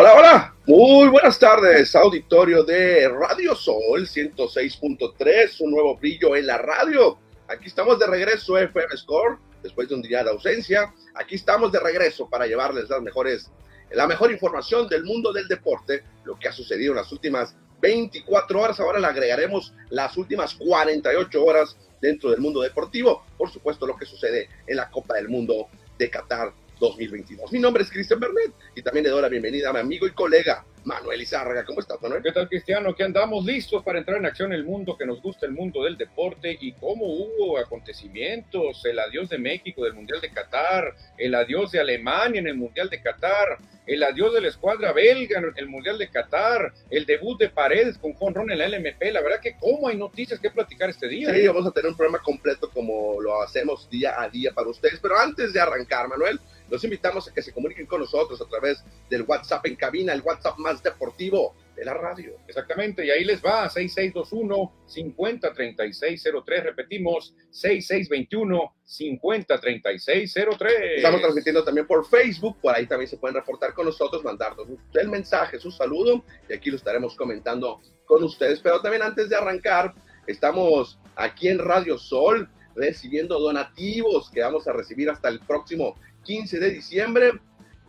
Hola, hola, muy buenas tardes, auditorio de Radio Sol 106.3, un nuevo brillo en la radio. Aquí estamos de regreso, FM Score, después de un día de ausencia. Aquí estamos de regreso para llevarles las mejores, la mejor información del mundo del deporte, lo que ha sucedido en las últimas 24 horas. Ahora le agregaremos las últimas 48 horas dentro del mundo deportivo. Por supuesto, lo que sucede en la Copa del Mundo de Qatar 2022. Mi nombre es Cristian Bernet y también le doy la bienvenida a mi amigo y colega Manuel Izárraga. ¿Cómo estás, Manuel? ¿Qué tal, Cristiano? Que andamos listos para entrar en acción en el mundo que nos gusta, el mundo del deporte y cómo hubo acontecimientos, el adiós de México del Mundial de Qatar, el adiós de Alemania en el Mundial de Qatar, el adiós de la escuadra belga en el Mundial de Qatar, el debut de Paredes con Juan Ron en la LMP. La verdad que cómo hay noticias que platicar este día. Sí, ¿eh? vamos a tener un programa completo como lo hacemos día a día para ustedes. Pero antes de arrancar, Manuel, los invitamos a que se comuniquen con nosotros a través del WhatsApp en cabina, el WhatsApp más deportivo de la radio. Exactamente, y ahí les va, 6621-503603, repetimos, 6621-503603. Estamos transmitiendo también por Facebook, por ahí también se pueden reportar con nosotros, mandarnos el mensaje, su saludo, y aquí lo estaremos comentando con ustedes. Pero también antes de arrancar, estamos aquí en Radio Sol recibiendo donativos que vamos a recibir hasta el próximo 15 de diciembre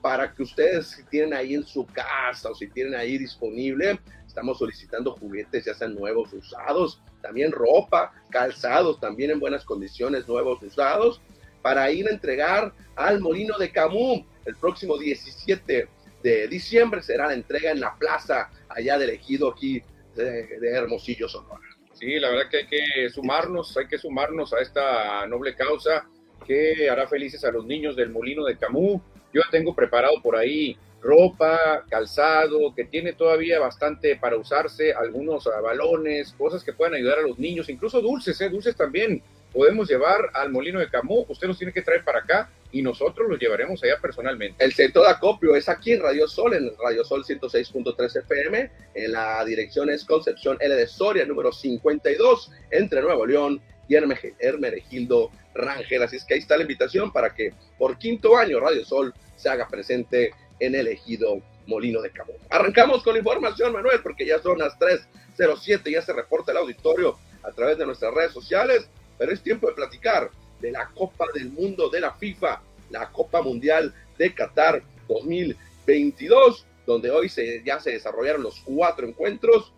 para que ustedes si tienen ahí en su casa o si tienen ahí disponible, estamos solicitando juguetes ya sean nuevos, usados, también ropa, calzados también en buenas condiciones, nuevos, usados, para ir a entregar al Molino de Camus el próximo 17 de diciembre será la entrega en la plaza allá del ejido aquí de, de Hermosillo, Sonora. Sí, la verdad que hay que sumarnos, hay que sumarnos a esta noble causa que hará felices a los niños del molino de Camus. Yo tengo preparado por ahí ropa, calzado, que tiene todavía bastante para usarse, algunos balones, cosas que puedan ayudar a los niños, incluso dulces, ¿eh? dulces también podemos llevar al molino de Camus. Usted los tiene que traer para acá y nosotros los llevaremos allá personalmente. El centro de acopio es aquí en Radio Sol, en Radio Sol 106.3 FM. En la dirección es Concepción L de Soria, número 52, entre Nuevo León y Hermenegildo Rangel. Así es que ahí está la invitación para que por quinto año Radio Sol se haga presente en el ejido Molino de Cabo. Arrancamos con información, Manuel, porque ya son las 3.07, ya se reporta el auditorio a través de nuestras redes sociales, pero es tiempo de platicar de la Copa del Mundo de la FIFA, la Copa Mundial de Qatar 2022, donde hoy se, ya se desarrollaron los cuatro encuentros,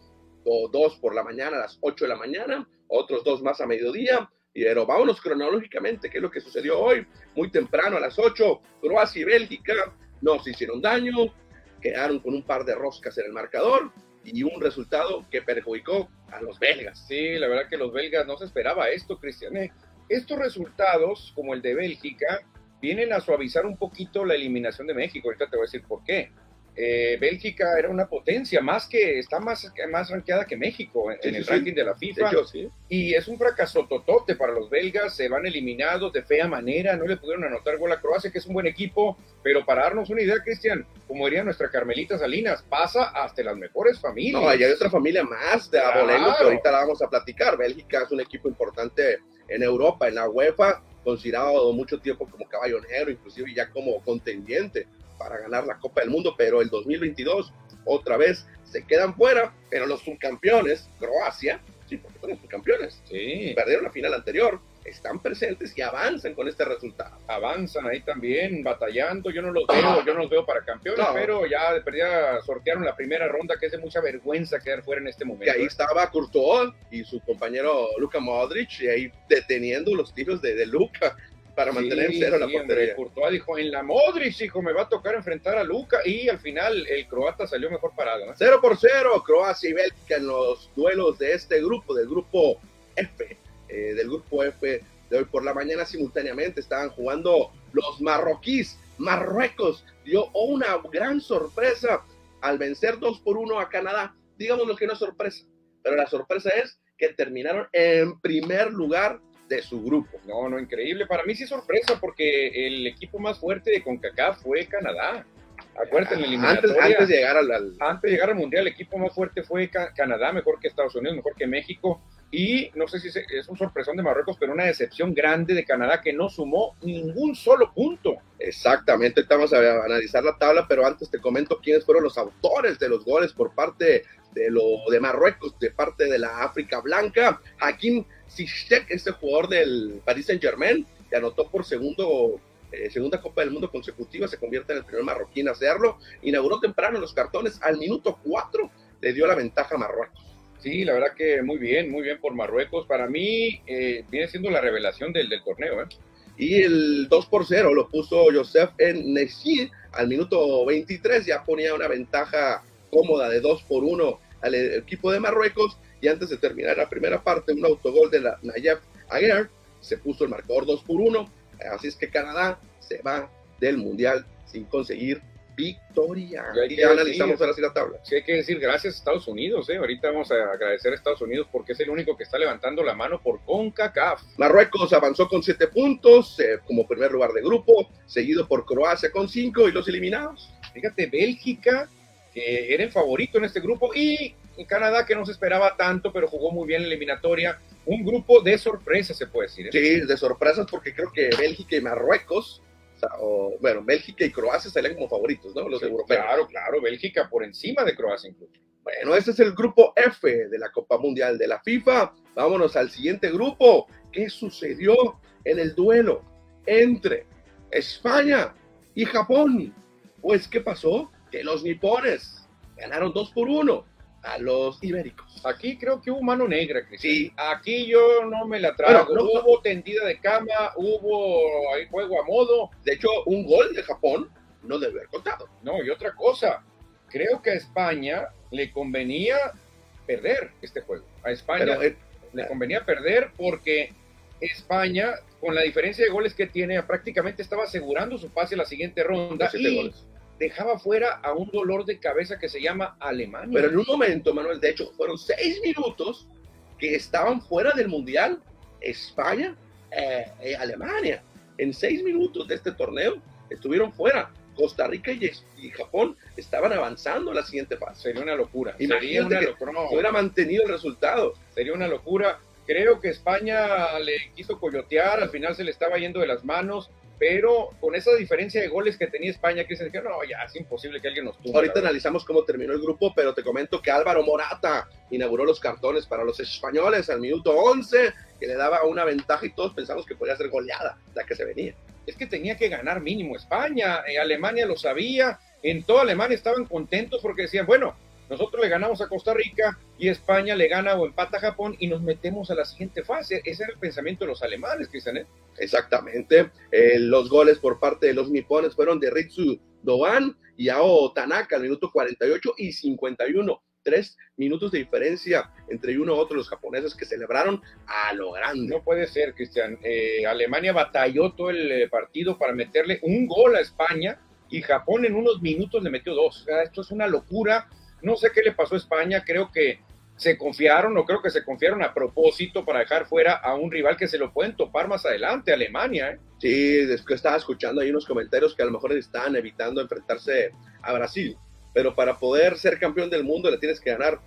dos por la mañana a las 8 de la mañana, otros dos más a mediodía, pero vámonos cronológicamente, ¿qué es lo que sucedió hoy? Muy temprano, a las 8, Croacia y Bélgica no se hicieron daño, quedaron con un par de roscas en el marcador y un resultado que perjudicó a los belgas. Sí, la verdad que los belgas no se esperaba esto, Cristian. ¿eh? Estos resultados, como el de Bélgica, vienen a suavizar un poquito la eliminación de México. Ahorita te voy a decir por qué. Eh, Bélgica era una potencia, más que está más, más ranqueada que México en, el ranking de la FIFA. y es un fracaso totote para los belgas, se van eliminados de fea manera, no le pudieron anotar gol a Croacia, que es un buen equipo, pero para darnos una idea, Cristian, como diría nuestra Carmelita Salinas, pasa hasta las mejores familias. No, hay otra familia más de abolengo que ahorita la vamos a platicar. Bélgica es un equipo importante en Europa, en la UEFA, considerado mucho tiempo como caballo negro, inclusive ya como contendiente para ganar la Copa del Mundo, pero el 2022 otra vez se quedan fuera, pero los subcampeones, Croacia, sí, porque son los subcampeones, sí. perdieron la final anterior, están presentes y avanzan con este resultado. Avanzan ahí también, batallando. Yo no los veo, yo no los veo para campeones, pero ya de perdida sortearon la primera ronda, que es de mucha vergüenza quedar fuera en este momento. Y ahí estaba Courtois y su compañero Luka Modric, y ahí deteniendo los tiros de, de Luka para mantener cero la portería. Courtois dijo, en la Modric, hijo, me va a tocar enfrentar a Luca, y al final el croata salió mejor parado. ¿no? Cero por cero, Croacia y Bélgica en los duelos de este grupo, del grupo F, eh, del grupo F de hoy por la mañana simultáneamente estaban jugando los marroquíes. Marruecos dio una gran sorpresa al vencer 2 por 1 a Canadá. Digamos lo que no es sorpresa, pero la sorpresa es que terminaron en primer lugar de su grupo. No, no, increíble. Para mí sí sorpresa porque el equipo más fuerte de CONCACAF fue Canadá. Acuérdense, en antes, antes, de llegar al, Antes de llegar al Mundial, el equipo más fuerte fue Canadá, mejor que Estados Unidos, mejor que México. Y no sé si es un sorpresón de Marruecos, pero una decepción grande de Canadá que no sumó ningún solo punto. Exactamente, estamos a analizar la tabla, pero antes te comento quiénes fueron los autores de los goles por parte de lo de Marruecos, de parte de la África Blanca. Hakim Ziyech, este jugador del Paris Saint Germain, que anotó por segundo eh, segunda Copa del Mundo consecutiva, se convierte en el primer marroquí en hacerlo. Inauguró temprano los cartones, al minuto 4 le dio la ventaja a Marruecos. Sí, la verdad que muy bien, muy bien por Marruecos. Para mí eh, viene siendo la revelación del, del torneo. ¿eh? Y el 2 por 0 lo puso Joseph en Nessi al minuto 23, ya ponía una ventaja cómoda de 2 por 1 al equipo de Marruecos. Y antes de terminar la primera parte, un autogol de la Nayef Aguer se puso el marcador 2 por 1 Así es que Canadá se va del Mundial sin conseguir victoria. Y ya analizamos ahora sí la tabla. Sí, hay que decir gracias a Estados Unidos. ¿eh? Ahorita vamos a agradecer a Estados Unidos porque es el único que está levantando la mano por CONCACAF. Marruecos avanzó con siete puntos eh, como primer lugar de grupo, seguido por Croacia con cinco y los eliminados. Fíjate, Bélgica, que era el favorito en este grupo, y Canadá, que no se esperaba tanto, pero jugó muy bien en la eliminatoria un grupo de sorpresas, se puede decir. ¿eh? Sí, de sorpresas, porque creo que Bélgica y Marruecos, o, bueno, Bélgica y Croacia salían como favoritos, ¿no? Los europeos. Claro, claro, Bélgica por encima de Croacia incluso. Bueno, este es el grupo F de la Copa Mundial de la FIFA. Vámonos al siguiente grupo. ¿Qué sucedió en el duelo entre España y Japón? Pues, ¿qué pasó? Que los nipones ganaron 2 por 1 a los ibéricos. Aquí creo que hubo mano negra, Sí. Aquí yo no me la trago. no, hubo tendida de cama, hubo ahí juego a modo. De hecho, un gol de Japón no debe haber contado. No, y otra cosa, creo que a España le convenía perder este juego. A España eh, le convenía perder porque España, con la diferencia de goles que tiene, prácticamente estaba asegurando su pase a la siguiente ronda. Y, goles dejaba fuera a un dolor de cabeza que se llama Alemania. Pero en un momento, Manuel, de hecho, fueron seis minutos que estaban fuera del Mundial, España eh, eh Alemania. En seis minutos de este torneo estuvieron fuera. Costa Rica y, Japón estaban avanzando a la siguiente fase. Sería una locura. Sería una locura. hubiera mantenido el resultado. Sería una locura. Creo que España le quiso coyotear, al final se le estaba yendo de las manos pero con esa diferencia de goles que tenía España, que se dijeron, no, ya es imposible que alguien nos tumba. Ahorita analizamos cómo terminó el grupo, pero te comento que Álvaro Morata inauguró los cartones para los españoles al minuto 11, que le daba una ventaja y todos pensamos que podía ser goleada la que se venía. Es que tenía que ganar mínimo España, eh, Alemania lo sabía, en toda Alemania estaban contentos porque decían, bueno, nosotros le ganamos a Costa Rica y España le gana o empata a Japón y nos metemos a la siguiente fase. Ese era el pensamiento de los alemanes, Cristian. ¿eh? Exactamente. Eh, los goles por parte de los nipones fueron de Ritsu Doan y Ao Tanaka al minuto 48 y 51. Tres minutos de diferencia entre uno y otro los japoneses que celebraron a lo grande. No puede ser, Cristian. Eh, Alemania batalló todo el partido para meterle un gol a España y Japón en unos minutos le metió dos. esto es una locura no sé qué le pasó a España, creo que se confiaron o creo que se confiaron a propósito para dejar fuera a un rival que se lo pueden topar más adelante, Alemania. ¿eh? Sí, estaba escuchando ahí unos comentarios que a lo mejor están evitando enfrentarse a Brasil, pero para poder ser campeón del mundo le tienes que ganar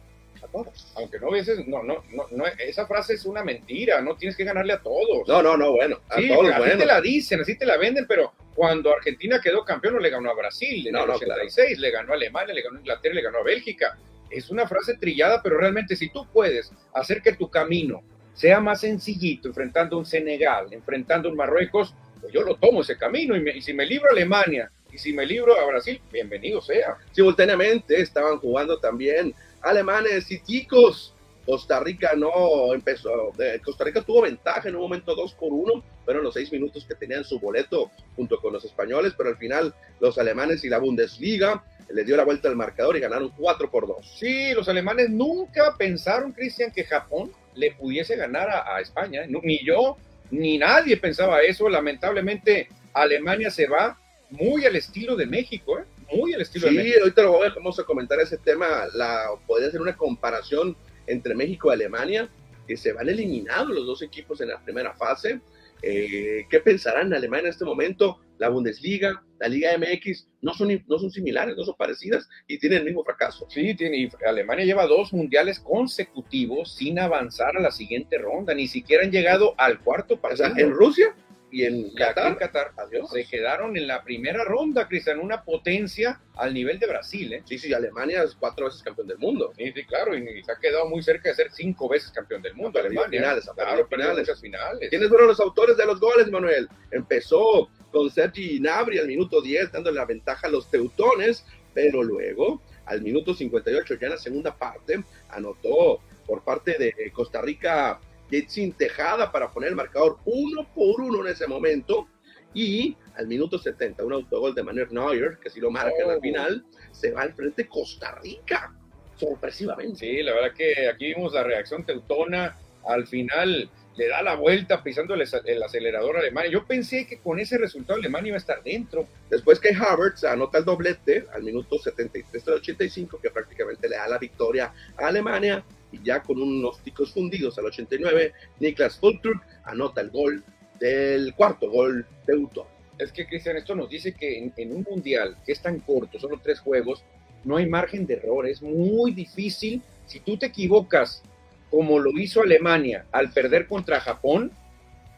a todos. Aunque no veces, no, no, no, esa frase es una mentira, no tienes que ganarle a todos. No, no, no, bueno, a todos, así te la dicen, así te la venden, pero cuando Argentina quedó campeón no le ganó a Brasil, en no, el 86, le ganó a Alemania, le ganó a Inglaterra, le ganó a Bélgica. Es una frase trillada, pero realmente si tú puedes hacer que tu camino sea más sencillito, enfrentando un Senegal, enfrentando un Marruecos, pues yo lo tomo ese camino y, y si me libro a Alemania y si me libro a Brasil, bienvenido sea. Simultáneamente estaban jugando también alemanes y ticos Costa Rica no empezó, Costa Rica tuvo ventaja en un momento 2 por 1, fueron los seis minutos que tenían su boleto junto con los españoles, pero al final los alemanes y la Bundesliga le dio la vuelta al marcador y ganaron 4 por 2. Sí, los alemanes nunca pensaron, Cristian, que Japón le pudiese ganar a, España, ¿eh? ni yo, ni nadie pensaba eso, lamentablemente Alemania se va muy al estilo de México, ¿eh? Muy al estilo de México. Sí, ahorita lo vamos a comentar ese tema, la, podría ser una comparación entre México y Alemania, que se van eliminados los dos equipos en la primera fase. Eh, ¿Qué pensarán en Alemania en este momento? La Bundesliga, la Liga MX, no son, no son similares, no son parecidas y tienen el mismo fracaso. Sí, tiene, Alemania lleva dos mundiales consecutivos sin avanzar a la siguiente ronda, ni siquiera han llegado al cuarto partido. en Rusia y en Qatar. en Qatar Adiós. se quedaron en la primera ronda, Cristian, una potencia al nivel de Brasil, ¿eh? Sí, sí, Alemania es cuatro veces campeón del mundo. Sí, sí, claro, y, y se ha quedado muy cerca de ser cinco veces campeón del mundo, Alemania. finales, claro, finales. finales. ¿Quiénes fueron los autores de los goles, Manuel? Empezó con Sergi Gnabry al minuto 10, dándole la ventaja a los teutones, pero luego, al minuto 58, ya en la segunda parte, anotó por parte de Costa Rica Jetsin Tejada para poner el marcador uno por uno en ese momento. Y al minuto 70, un autogol de Manuel Neuer, que sí lo marca en la Oh. final, se va al frente Costa Rica, sorpresivamente. Sí, la verdad que aquí vimos la reacción teutona. Al final le da la vuelta pisando el, el acelerador a Alemania. Yo pensé que con ese resultado Alemania iba a estar dentro. Después que Havertz anota el doblete al minuto 73 del 85, que prácticamente le da la victoria a Alemania, y ya con unos ticos fundidos al 89, Niklas Fulturk anota el gol del cuarto gol de Utah. Es que, Cristian, esto nos dice que en, en, un mundial que es tan corto, solo tres juegos, no hay margen de error. Es muy difícil. Si tú te equivocas, como lo hizo Alemania al perder contra Japón,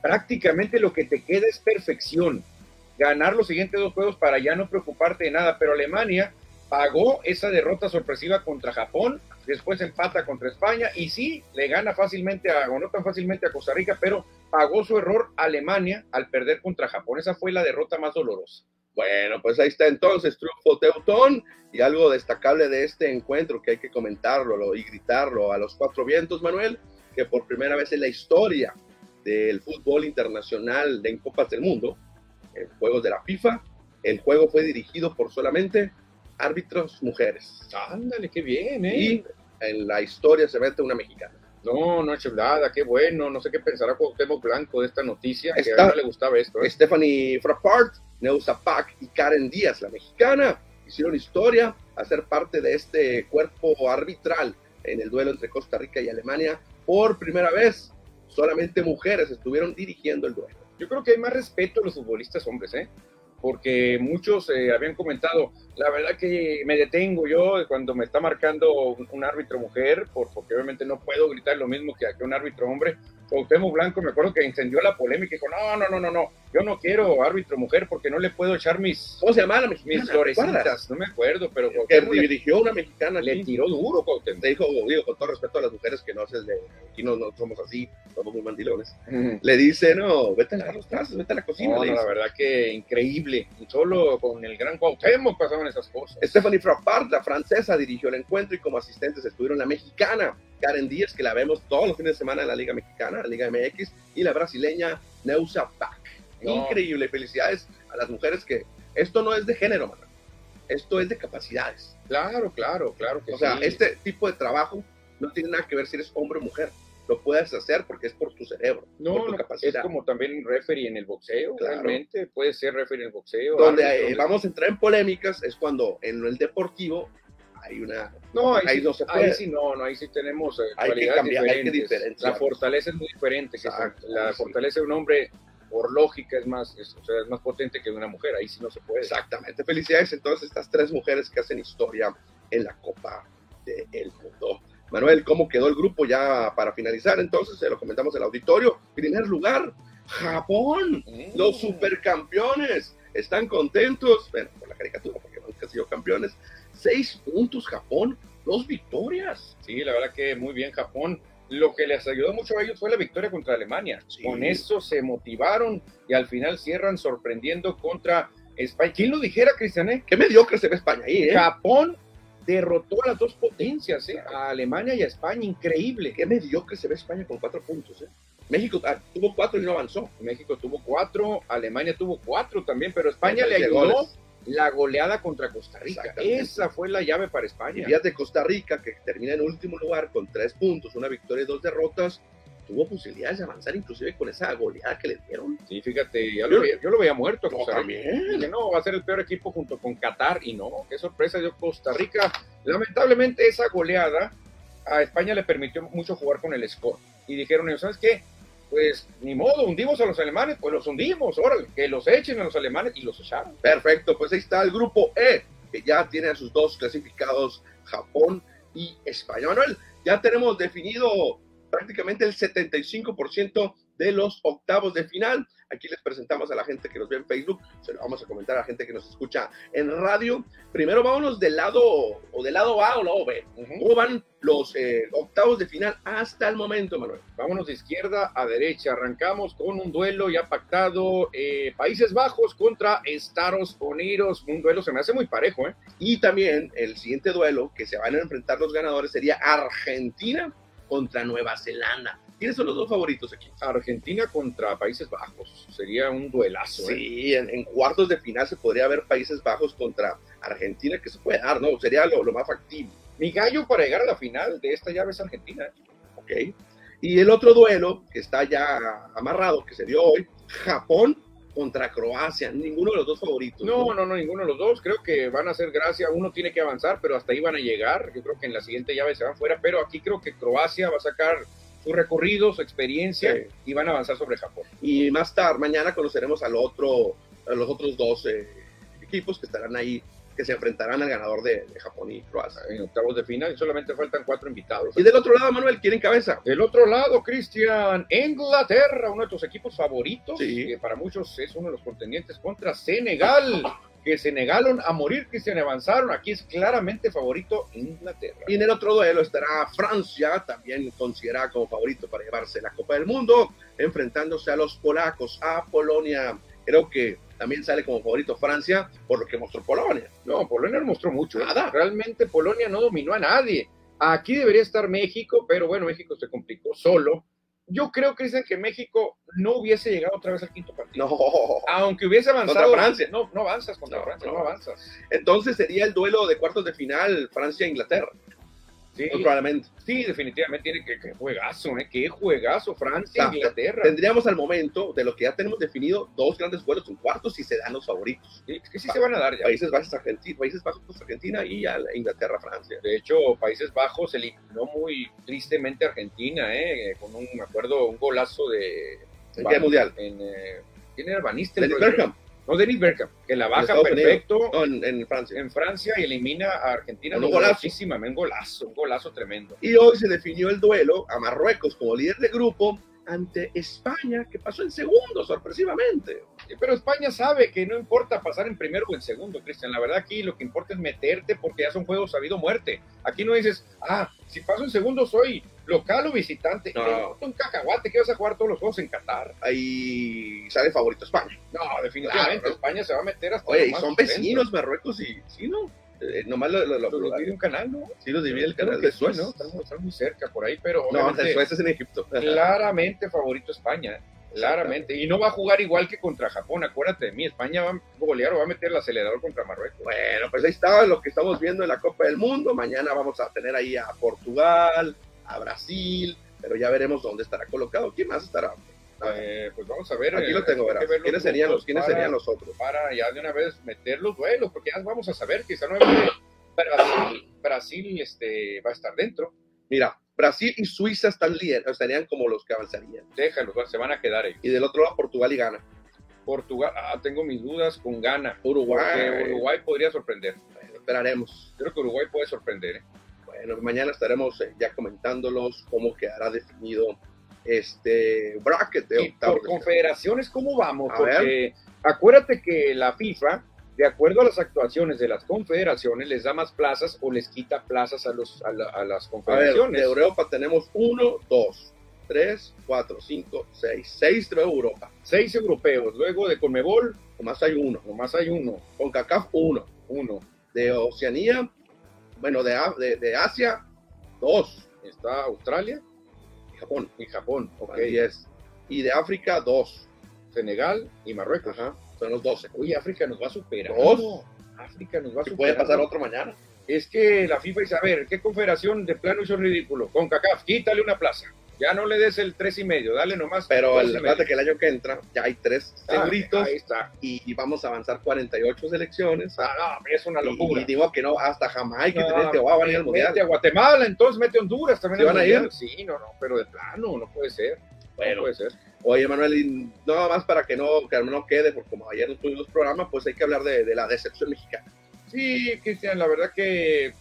prácticamente lo que te queda es perfección. Ganar los siguientes dos juegos para ya no preocuparte de nada. Pero Alemania pagó esa derrota sorpresiva contra Japón, después empata contra España y sí, le gana fácilmente, a, o no tan fácilmente a Costa Rica, pero pagó su error Alemania al perder contra Japón. Esa fue la derrota más dolorosa. Bueno, pues ahí está entonces, triunfo teutón y algo destacable de este encuentro que hay que comentarlo y gritarlo a los cuatro vientos, Manuel, que por primera vez en la historia del fútbol internacional de en Copas del Mundo, en Juegos de la FIFA, el juego fue dirigido por solamente árbitros mujeres. Ándale, qué bien, ¿eh? Y en la historia se mete una mexicana. No, no es chulada, qué bueno. No sé qué pensará Cuauhtémoc Blanco de esta noticia, Está, que a él no le gustaba esto. ¿eh? Stephanie Frappart, Neusa Pack y Karen Díaz, la mexicana, hicieron historia a ser parte de este cuerpo arbitral en el duelo entre Costa Rica y Alemania. Por primera vez, solamente mujeres estuvieron dirigiendo el duelo. Yo creo que hay más respeto a los futbolistas hombres, ¿eh? Porque muchos eh, habían comentado, la verdad que me detengo yo cuando me está marcando un, árbitro mujer, por, porque obviamente no puedo gritar lo mismo que, que un árbitro hombre. Cuauhtémoc Blanco me acuerdo que encendió la polémica y dijo, no, no, no, no, no, yo no quiero árbitro mujer porque no le puedo echar mis, ¿Cómo se llama la mexicana? mis florecitas, no me acuerdo, pero que dirigió una mexicana le, tiró duro Cuauhtémoc. Te dijo, digo, con todo respeto a las mujeres que no haces de, aquí no, no somos así, somos muy mandilones. Le dice, no, vete a lavar los trastes, vete a la cocina. No, no, la verdad que increíble, solo con el gran Cuauhtémoc pasaban esas cosas. Stephanie Frappart, la francesa, dirigió el encuentro y como asistentes estuvieron la mexicana Karen Díaz, que la vemos todos los fines de semana en la Liga Mexicana, la Liga MX, y la brasileña Neusa Pack. Increíble, felicidades a las mujeres que esto no es de género, man. esto es de capacidades. Claro, claro, claro que O sea, sí. este tipo de trabajo no tiene nada que ver si eres hombre o mujer. Lo puedes hacer porque es por tu cerebro, no, por tu no, capacidad. es como también referee en el boxeo, Claro. realmente puede ser referee en el boxeo. Donde árbitro, eh, vamos a entrar en polémicas es cuando en el deportivo hay una... No, ahí, ahí sí, no se ahí puede. sí no, no, ahí sí tenemos eh, Hay que cambiar, hay que diferenciar. La fortaleza es muy diferente. Exacto, la ahí sí. fortaleza de un hombre, por lógica, es más, es, o sea, es más potente que una mujer. Ahí sí no se puede. Exactamente. Felicidades entonces estas tres mujeres que hacen historia en la Copa del Mundo. Manuel, ¿cómo quedó el grupo ya para finalizar? Entonces, se lo comentamos en el auditorio. Primer lugar, Japón. Mm. Los supercampeones están contentos, bueno, por la caricatura, porque nunca han sido campeones. Seis puntos Japón, dos victorias. Sí, la verdad que muy bien Japón. Lo que les ayudó mucho a ellos fue la victoria contra Alemania. Sí. Con eso se motivaron y al final cierran sorprendiendo contra España. ¿Quién lo dijera, Cristian? eh? Qué mediocre se ve España ahí, ¿eh? Japón derrotó a las dos potencias, ¿eh? a Alemania y a España. Increíble. Qué mediocre se ve España con cuatro puntos, ¿eh? México ah, tuvo cuatro y no avanzó. México tuvo cuatro, Alemania tuvo cuatro también, pero España le ayudó. La goleada contra Costa Rica. Esa fue la llave para Y España. fíjate, Costa Rica, que termina en último lugar con tres puntos, una victoria y dos derrotas, tuvo posibilidades de avanzar inclusive con esa goleada que le dieron. Sí, fíjate, ya Yo- lo veía- yo lo veía muerto. a No, Costa Rica. también. Dije, no, va a ser el peor equipo junto con Qatar y no, qué sorpresa dio Costa Rica. Lamentablemente esa goleada a España le permitió mucho jugar con el score. Y dijeron ¿sabes qué? Pues ni modo, hundimos a los alemanes, pues los hundimos, órale, que los echen a los alemanes y los echaron. Perfecto, pues ahí está el grupo E, que ya tiene a sus dos clasificados, Japón y España. Manuel, ya tenemos definido prácticamente el 75% de los octavos de final. Aquí les presentamos a la gente que nos ve en Facebook, se lo vamos a comentar a la gente que nos escucha en radio. Primero vámonos del lado, o del lado A o lado B. ¿Cómo van los eh, octavos de final hasta el momento, Manuel? Vámonos de izquierda a derecha. Arrancamos con un duelo ya pactado. Eh, Países Bajos contra Estados Unidos. Un duelo se me hace muy parejo, ¿eh? Y también el siguiente duelo que se van a enfrentar los ganadores sería Argentina contra Nueva Zelanda. ¿Quiénes son los dos favoritos aquí? Argentina contra Países Bajos. Sería un duelazo. ¿eh? Sí, en, cuartos de final se podría ver Países Bajos contra Argentina, que se puede dar, ¿no? Sería lo, más factible. Mi gallo para llegar a la final de esta llave es Argentina. Ok. Y el otro duelo que está ya amarrado, que se dio hoy, Japón contra Croacia, ninguno de los dos favoritos. No, no, no, ninguno de los dos. Creo que van a hacer gracia. Uno tiene que avanzar, pero hasta ahí van a llegar. Yo creo que en la siguiente llave se van fuera, pero aquí creo que Croacia va a sacar su recorrido, su experiencia y van a avanzar sobre Japón. Y más tarde, mañana conoceremos al otro, a los otros dos eh, equipos que estarán ahí que se enfrentarán al ganador de, Japón y Croacia. En octavos de final, y solamente faltan cuatro invitados. Y del otro lado, Manuel, ¿quieren cabeza? Del otro lado, Cristian, Inglaterra, uno de tus equipos favoritos, que para muchos es uno de los contendientes contra Senegal. que se negaron a morir, Cristian, avanzaron. Aquí es claramente favorito Inglaterra. Y en el otro duelo estará Francia, también considerada como favorito para llevarse la Copa del Mundo, enfrentándose a los polacos, a Polonia. Creo que también sale como favorito Francia por lo que mostró Polonia. No, Polonia no mostró mucho. ¿eh? Nada. Realmente Polonia no dominó a nadie. Aquí debería estar México, pero bueno, México se complicó solo. Yo creo, que dicen que México no hubiese llegado otra vez al quinto partido. No. Aunque hubiese avanzado. Contra Francia. No, no avanzas contra Francia, no avanzas. Entonces sería el duelo de cuartos de final Francia-Inglaterra. Sí, probablemente. Sí, definitivamente tiene que, que juegazo, ¿eh? Qué juegazo, Francia, Inglaterra. Tendríamos al momento de lo que ya tenemos definido dos grandes vuelos en cuartos y se dan los favoritos. Sí, es que sí se van a dar ya. Países Bajos, Argentina, Países Bajos, Argentina y Inglaterra, Francia. De hecho, Países Bajos eliminó muy tristemente a Argentina, ¿eh? Con un, me acuerdo, un golazo de. ¿En Mundial? En, eh, ¿Quién era Van Bergkamp. No, Denis Bergkamp, que la baja perfecto en, Francia. En Francia y elimina a Argentina. Un golazo. un golazo, un golazo tremendo. Y hoy se definió el duelo a Marruecos como líder de grupo ante España, que pasó en segundo, sorpresivamente. Pero España sabe que no importa pasar en primero o en segundo, Cristian. La verdad aquí lo que importa es meterte porque ya son juegos sabido muerte. Aquí no dices, ah, si paso en segundo soy local o visitante. No. un cacahuate que vas a jugar todos los juegos en Qatar. Ahí sale favorito España. No, definitivamente España se va a meter hasta. Oye, y son vecinos Marruecos y sí, ¿no? Eh, nomás lo, lo, lo, divide un canal, ¿no? Sí, los divide el canal de Suez. ¿no? Están, muy cerca por ahí, pero. No, Suez es en Egipto. claramente favorito España. Claramente. Y no va a jugar igual que contra Japón. Acuérdate de mí. España va a golear o va a meter el acelerador contra Marruecos. Bueno, pues ahí está lo que estamos viendo en la Copa del Mundo. Mañana vamos a tener ahí a Portugal, a Brasil, pero ya veremos dónde estará colocado. ¿Quién más estará? Eh, pues vamos a ver. Aquí lo tengo, ¿verdad? ¿Quiénes, serían los, ¿quiénes serían los otros? Para ya de una vez meter los duelos, porque ya vamos a saber que esta nueva Brasil, Brasil este, va a estar dentro. Mira, Brasil y Suiza están estarían como los que avanzarían. Déjalos, se van a quedar ahí. Y del otro lado, Portugal y Ghana. Portugal, ah, tengo mis dudas con Ghana. Uruguay. Uruguay podría sorprender. esperaremos. Creo que Uruguay puede sorprender. ¿eh? Bueno, mañana estaremos eh, ya comentándolos cómo quedará definido este bracket de y por confederaciones, ¿cómo vamos? Porque acuérdate que la FIFA de acuerdo a las actuaciones de las confederaciones, les da más plazas o les quita plazas a, los, a, las confederaciones. de Europa tenemos uno, dos, tres, cuatro, cinco, seis. Seis de Europa. Seis europeos. Luego de Conmebol, nomás hay uno. Nomás hay uno. Con CACAF, uno. Uno. De Oceanía, bueno, de, de, Asia, dos. Está Australia y Japón. Y Japón, ok. es. Y de África, dos. Senegal y Marruecos. Ajá. Son los 12. Uy, África nos va a superar. ¿Dos? África nos va a superar. Puede pasar otro mañana. Es que la FIFA dice, a ver, ¿qué confederación de plano hizo ridículo? Con CACAF, quítale una plaza. Ya no le des el tres y medio, dale nomás. Pero el, que el año que entra ya hay tres ah, seguritos. ahí está. Y, vamos a avanzar 48 selecciones. Ah, no, es una locura. Y, digo que no, hasta Jamaica, no, que va a venir al mundial. Mete a Guatemala, entonces mete a Honduras también. van a ir? Sí, no, no, pero de plano, no puede ser. Bueno, no puede ser. Oye, Manuel, y nada más para que no, que no quede, porque como ayer no tuvimos programa, pues hay que hablar de, la decepción mexicana. Sí, Cristian, la verdad que eh,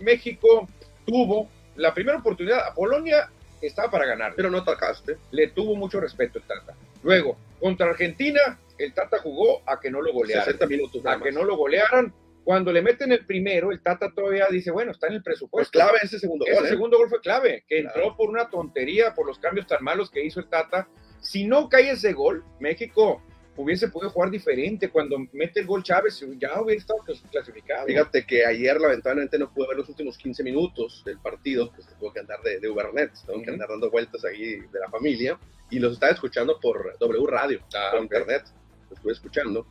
México tuvo la primera oportunidad. A Polonia estaba para ganar. Pero no atacaste. Le tuvo mucho respeto el Tata. Luego, Contra Argentina, el Tata jugó a que no lo golearan. 60 minutos. A que no lo golearan. Cuando le meten el primero, el Tata todavía dice, bueno, está en el Pues presupuesto. clave ese segundo Ese gol. ¿eh? segundo gol fue clave, que Claro. entró por una tontería, por los cambios tan malos que hizo el Tata. Si no cae ese gol, México hubiese podido jugar diferente. Cuando mete el gol Chávez, ya hubiera estado clas- clasificado. Fíjate que ayer lamentablemente no pude ver los últimos 15 minutos del partido, pues tuve que andar de, de Ubernet, tengo que andar dando vueltas ahí de la familia y los estaba escuchando por W Radio, Ah, por ok. internet, los estuve escuchando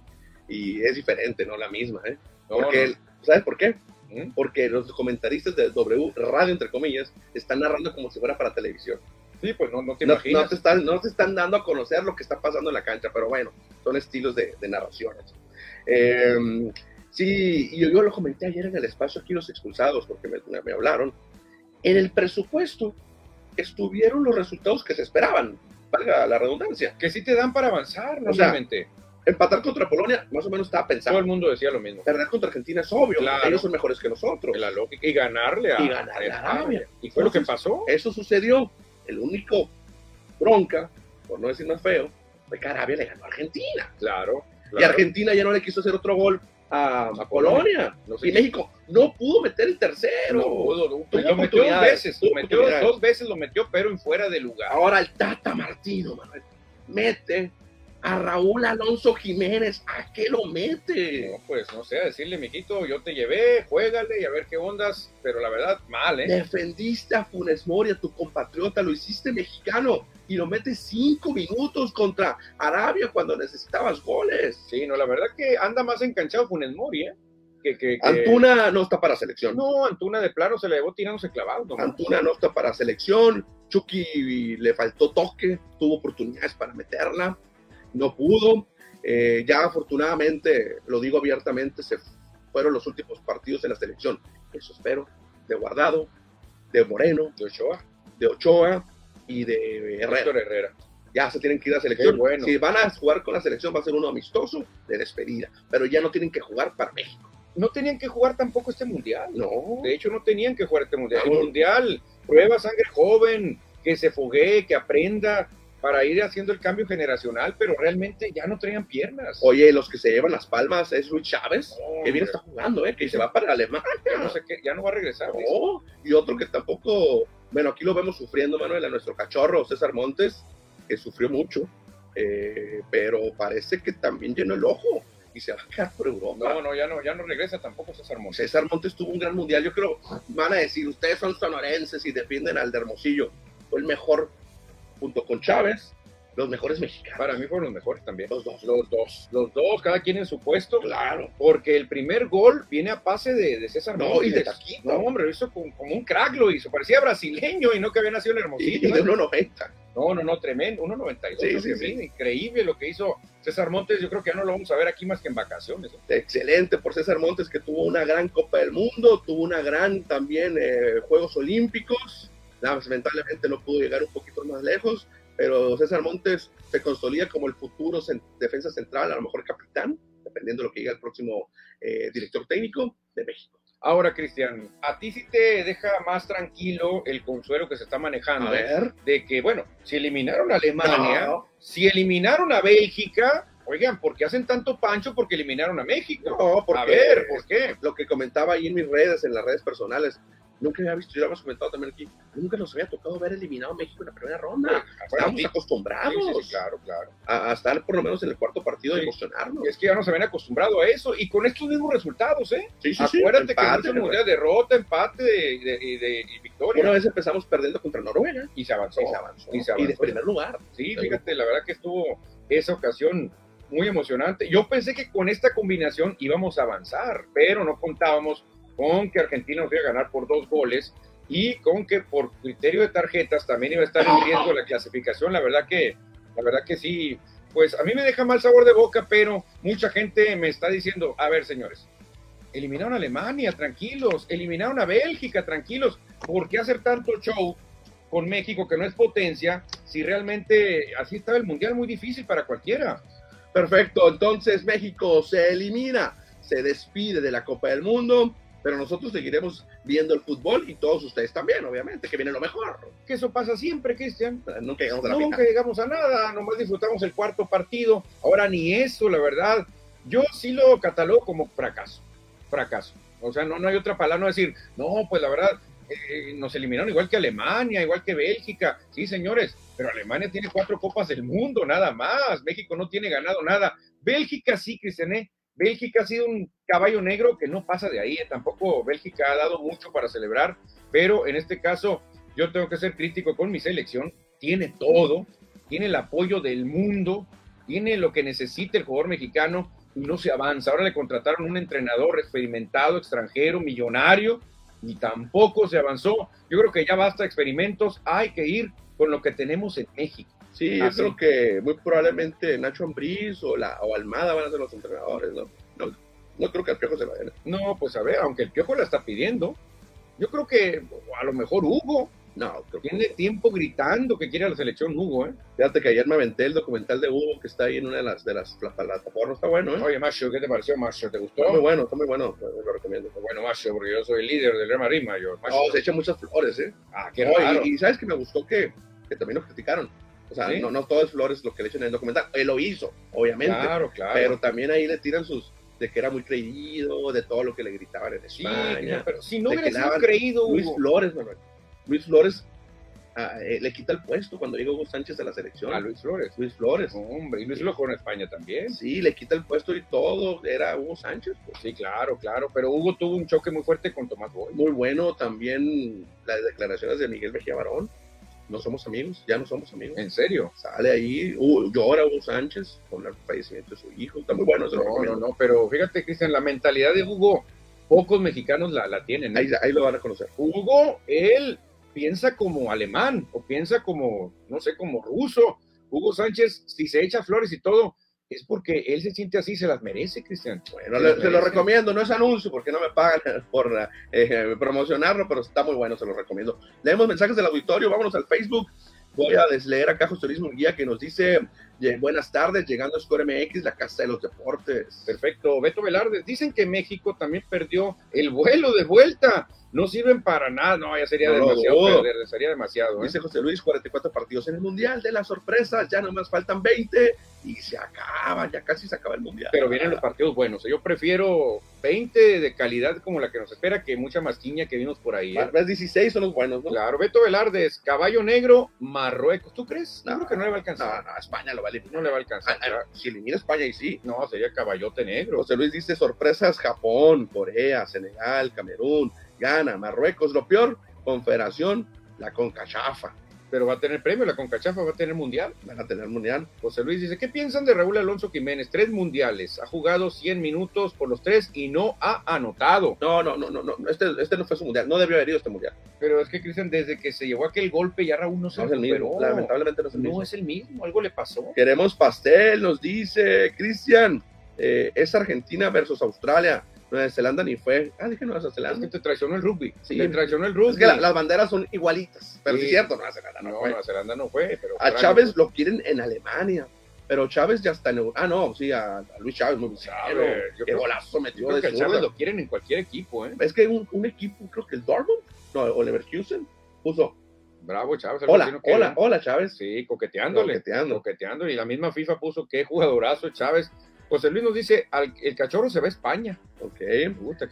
y es diferente, no la misma, ¿eh? No, Porque, no. ¿sabes por qué? ¿Mm? Porque los comentaristas de W Radio, entre comillas, están narrando como si fuera para televisión. Sí, pues no, no te No, imaginas. no te están, no te están dando a conocer lo que está pasando en la cancha, pero bueno, son estilos de, de narraciones. Eh, sí, y yo, yo lo comenté ayer en el espacio aquí los expulsados, porque me, me hablaron. En el presupuesto estuvieron los resultados que se esperaban, valga la redundancia. Que sí te dan para avanzar, O sea, normalmente. Empatar contra Polonia, más o menos estaba Todo pensado. el mundo decía lo mismo. Perder contra Argentina es obvio, Claro. ellos son mejores que nosotros. La lógica. Y ganarle a, Y ganarle a Arabia. Y fue lo que Entonces, pasó. Eso sucedió. El único bronca, por no decir más feo, fue que Arabia le ganó a Argentina. Claro. Y. Argentina ya no le quiso hacer otro gol a, a Polonia. No sé Y México no pudo meter el tercero. No pudo, no, Tuvo lo metió dos veces, lo metió dos veces, lo metió, pero en fuera de lugar. Ahora el Tata Martino, Manuel, mete a Raúl Alonso Jiménez. ¿A qué lo mete? No, pues no sé, decirle, mijito, yo te llevé, juégale y a ver qué ondas, pero la verdad, mal, ¿eh? Defendiste a Funes Mori, a tu compatriota, lo hiciste mexicano y lo metes cinco minutos contra Arabia cuando necesitabas goles. Sí, no, la verdad que anda más enganchado Funes Mori, ¿eh? Que, que, que- Antuna no está para selección. No, Antuna de plano se le llevó tirándose clavado. nomás. Antuna no está para selección. Chucky le faltó toque, tuvo oportunidades para meterla, no pudo. Eh, ya afortunadamente, lo digo abiertamente, se fueron los últimos partidos de la selección. Eso espero, de Guardado, de Moreno, De Ochoa, de Ochoa y de Herrera. Ya se tienen que ir a selección. Qué bueno. Si van a jugar con la selección, va a ser uno amistoso de despedida, pero ya no tienen que jugar para México. No tenían que jugar tampoco este mundial. No, De hecho, no tenían que jugar este mundial. El mundial, prueba sangre joven, que se foguee, que aprenda para ir haciendo el cambio generacional, pero realmente ya no traían piernas. Oye, los que se llevan las palmas es Luis Chávez, que bien hombre, está jugando, ¿eh? que se va para Alemania. ya no sé qué, ya no va a regresar. No, y otro que tampoco, bueno, aquí lo vemos sufriendo, Manuel, a nuestro cachorro César Montes, que sufrió mucho, eh, pero parece que también llenó el ojo y se va a quedar por Europa. No, no, ya no, ya no regresa tampoco César Montes. César Montes tuvo un gran mundial, yo creo, van a decir, ustedes son sonorenses y defienden al de Hermosillo, fue el mejor, junto con Chávez, los mejores mexicanos. Para mí fueron los mejores también. Los dos. Los dos, los dos, cada quien en su puesto. Claro. Porque el primer gol viene a pase de, de César No, Montes. y de taquito. No, hombre, lo hizo como, como un crack, lo hizo. Parecía brasileño y no que había nacido en Y Hermosillo. de ¿eh? 1.90. No, no, no, tremendo. 1.92. Sí, sí, sí. Increíble lo que hizo César Montes. Yo creo que ya no lo vamos a ver aquí más que en vacaciones. ¿eh? excelente por César Montes que tuvo una gran Copa del Mundo, tuvo una gran también eh, Juegos Olímpicos, lamentablemente no pudo llegar un poquito más lejos, pero César Montes se consolida como el futuro defensa central, a lo mejor capitán, dependiendo de lo que diga el próximo eh, director técnico de México. Ahora, Cristian, a ti sí te deja más tranquilo el consuelo que se está manejando. A ver, De que, bueno, si eliminaron a Alemania, no, si eliminaron a Bélgica, oigan, ¿por qué hacen tanto pancho porque eliminaron a México? no, porque a ver, ¿por qué? lo que comentaba ahí en mis redes, en las redes personales, nunca había visto, yo lo hemos comentado también aquí, nunca nos había tocado ver eliminado a México en la primera ronda. Bueno, Estamos sí, acostumbrados sí, claro, claro. a, a estar por lo menos en el cuarto partido y emocionarnos. Y es que ya nos habían acostumbrado a eso y con estos mismos resultados, ¿eh? Sí, sí, sí, Acuérdate que muchos güey. mundiales derrota, empate de, de- y de- y victoria. Una vez empezamos perdiendo contra Noruega y se avanzó. y se avanzó. Y se Y de primer lugar. Sí, fíjate, la verdad que estuvo esa ocasión muy emocionante. Yo pensé que con esta combinación íbamos a avanzar, pero no contábamos con que Argentina nos iba a ganar por dos goles y con que por criterio de tarjetas también iba a estar en riesgo la clasificación. La verdad que, la verdad que sí, pues a mí me deja mal sabor de boca, pero mucha gente me está diciendo, a ver, señores, eliminaron a Alemania, tranquilos, eliminaron a Bélgica, tranquilos, ¿por qué hacer tanto show con México, que no es potencia, si realmente así estaba el mundial muy difícil para cualquiera. Perfecto, entonces México se elimina, se despide de la Copa del Mundo pero nosotros seguiremos viendo el fútbol y todos ustedes también, obviamente, que viene lo mejor. Que eso pasa siempre, Cristian. Nunca llegamos a la Nunca llegamos a nada, nomás disfrutamos el cuarto partido. Ahora ni eso, la verdad. Yo sí lo catalogo como fracaso, fracaso. O sea, no, no hay otra palabra, no decir, no, pues la verdad, eh, nos eliminaron igual que Alemania, igual que Bélgica. Sí, señores, pero Alemania tiene cuatro copas del mundo, nada más. México no tiene ganado nada. Bélgica sí, Cristiané. Bélgica ha sido un caballo negro que no pasa de ahí. ¿eh? Tampoco Bélgica ha dado mucho para celebrar, pero en este caso yo tengo que ser crítico con mi selección. Tiene todo, tiene el apoyo del mundo, tiene lo que necesita el jugador mexicano y no se avanza. Ahora le contrataron un entrenador experimentado, extranjero, millonario, y tampoco se avanzó. Yo creo que ya basta experimentos, hay que ir con lo que tenemos en México. Sí, yo creo que muy probablemente Nacho Ambriz o, la, o Almada van a ser los entrenadores, ¿no? No, creo que el Piojo se vaya. No, pues a ver, aunque el Piojo la está pidiendo, yo creo que a lo mejor Hugo, no, tiene tiempo gritando que quiere a la selección Hugo, ¿eh? Fíjate que ayer me aventé el documental de Hugo que está ahí en una de las, de las plataformas, está bueno, ¿eh? Oye, Macho, ¿qué te pareció, Macho? ¿Te gustó? Está muy bueno, está muy bueno, lo recomiendo. bueno, Macho, porque yo soy el líder del Real Madrid, Mayo. No, se echa muchas flores, ¿eh? Ah, qué raro. y, sabes que me gustó que, que también lo criticaron. O sea, no, no todo es flores lo que le echan en el documental. Él lo hizo, obviamente. Claro, claro. Pero también ahí le tiran sus, de que era muy creído, de todo lo que le gritaban en España. Sí, pero si no hubiera sido creído, Luis Flores, Manuel. Luis Flores Ah, eh, le quita el puesto cuando llega Hugo Sánchez a la selección. A Luis Flores. Luis Flores. Hombre, y Luis lo con España también. Sí, le quita el puesto y todo. Era Hugo Sánchez. Pues. Sí, claro, claro. Pero Hugo tuvo un choque muy fuerte con Tomás Boy. Muy bueno también las declaraciones de Miguel Mejía Barón. No somos amigos, ya no somos amigos. ¿En serio? Sale ahí, llora Hugo Sánchez con el fallecimiento de su hijo. Está muy bueno. no, no, no, pero fíjate, Cristian, la mentalidad de Hugo, pocos mexicanos la, la tienen. ¿eh? Ahí, ahí, lo van a conocer. Hugo, él piensa como alemán o piensa como, no sé, como ruso. Hugo Sánchez, si se echa flores y todo, es porque él se siente así, se las merece, Cristian. Bueno, se, lo recomiendo, no es anuncio porque no me pagan por eh, promocionarlo, pero está muy bueno, se lo recomiendo. Leemos mensajes del auditorio, vámonos al Facebook. Voy a desleer a Cajos Turismo Guía que nos dice buenas tardes, llegando a Score MX, la casa de los deportes. Perfecto, Beto Velarde, dicen que México también perdió el vuelo de vuelta no sirven para nada, no, ya sería demasiado sería demasiado. ¿eh? Dice José Luis, 44 partidos en el Mundial de las sorpresas, ya nomás faltan 20 y se acaba, ya casi se acaba el Mundial. Pero vienen los partidos buenos, yo prefiero 20 de calidad como la que nos espera que mucha masquiña que vimos por ahí. ¿eh? 16 son los buenos, ¿no? Claro, Beto Velardes, Caballo Negro, Marruecos, ¿tú crees? No, creo que no le va a alcanzar. No, no, España lo va a eliminar. No le va a alcanzar. Ah, ah, si elimina España y sí. No, sería Caballote Negro. José Luis dice sorpresas, Japón, Corea, Senegal, Camerún, gana Marruecos, lo peor, Confederación, la Concachafa. Pero va a tener premio, la Concachafa va a tener mundial. Van a tener mundial. José Luis dice, ¿qué piensan de Raúl Alonso Jiménez? Tres mundiales, ha jugado 100 minutos por los tres y no ha anotado. No, no, no, no, no. Este, este no fue su mundial, no debió haber ido este mundial. Pero es que Cristian, desde que se llevó aquel golpe ya Raúl no se no es el mismo, lamentablemente no es el mismo. No es el mismo, algo le pasó. Queremos pastel, nos dice Cristian. Eh, es Argentina versus Australia. Nueva Zelanda ni fue. Ah, dije Nueva Zelanda. Es que te traicionó el rugby. Sí. Te traicionó el rugby. Es que las banderas son igualitas. Pero sí. es cierto, Nueva Zelanda no, no fue. Nueva Zelanda no fue. Pero a Chávez lo quieren en Alemania. Pero Chávez ya está en. Ah, no, sí, a, a Luis Chávez, muy Chávez, Qué golazo metió yo creo que a Chávez lo quieren en cualquier equipo, ¿eh? Es que un, un equipo, creo que el Dortmund, no, Oliver Houston, puso. Bravo, Chávez. Hola, hola, hola, Chávez. Sí, coqueteándole. Coqueteando. Coqueteando. Y la misma FIFA puso qué jugadorazo Chávez. José Luis nos dice, el cachorro se va a España. Ok.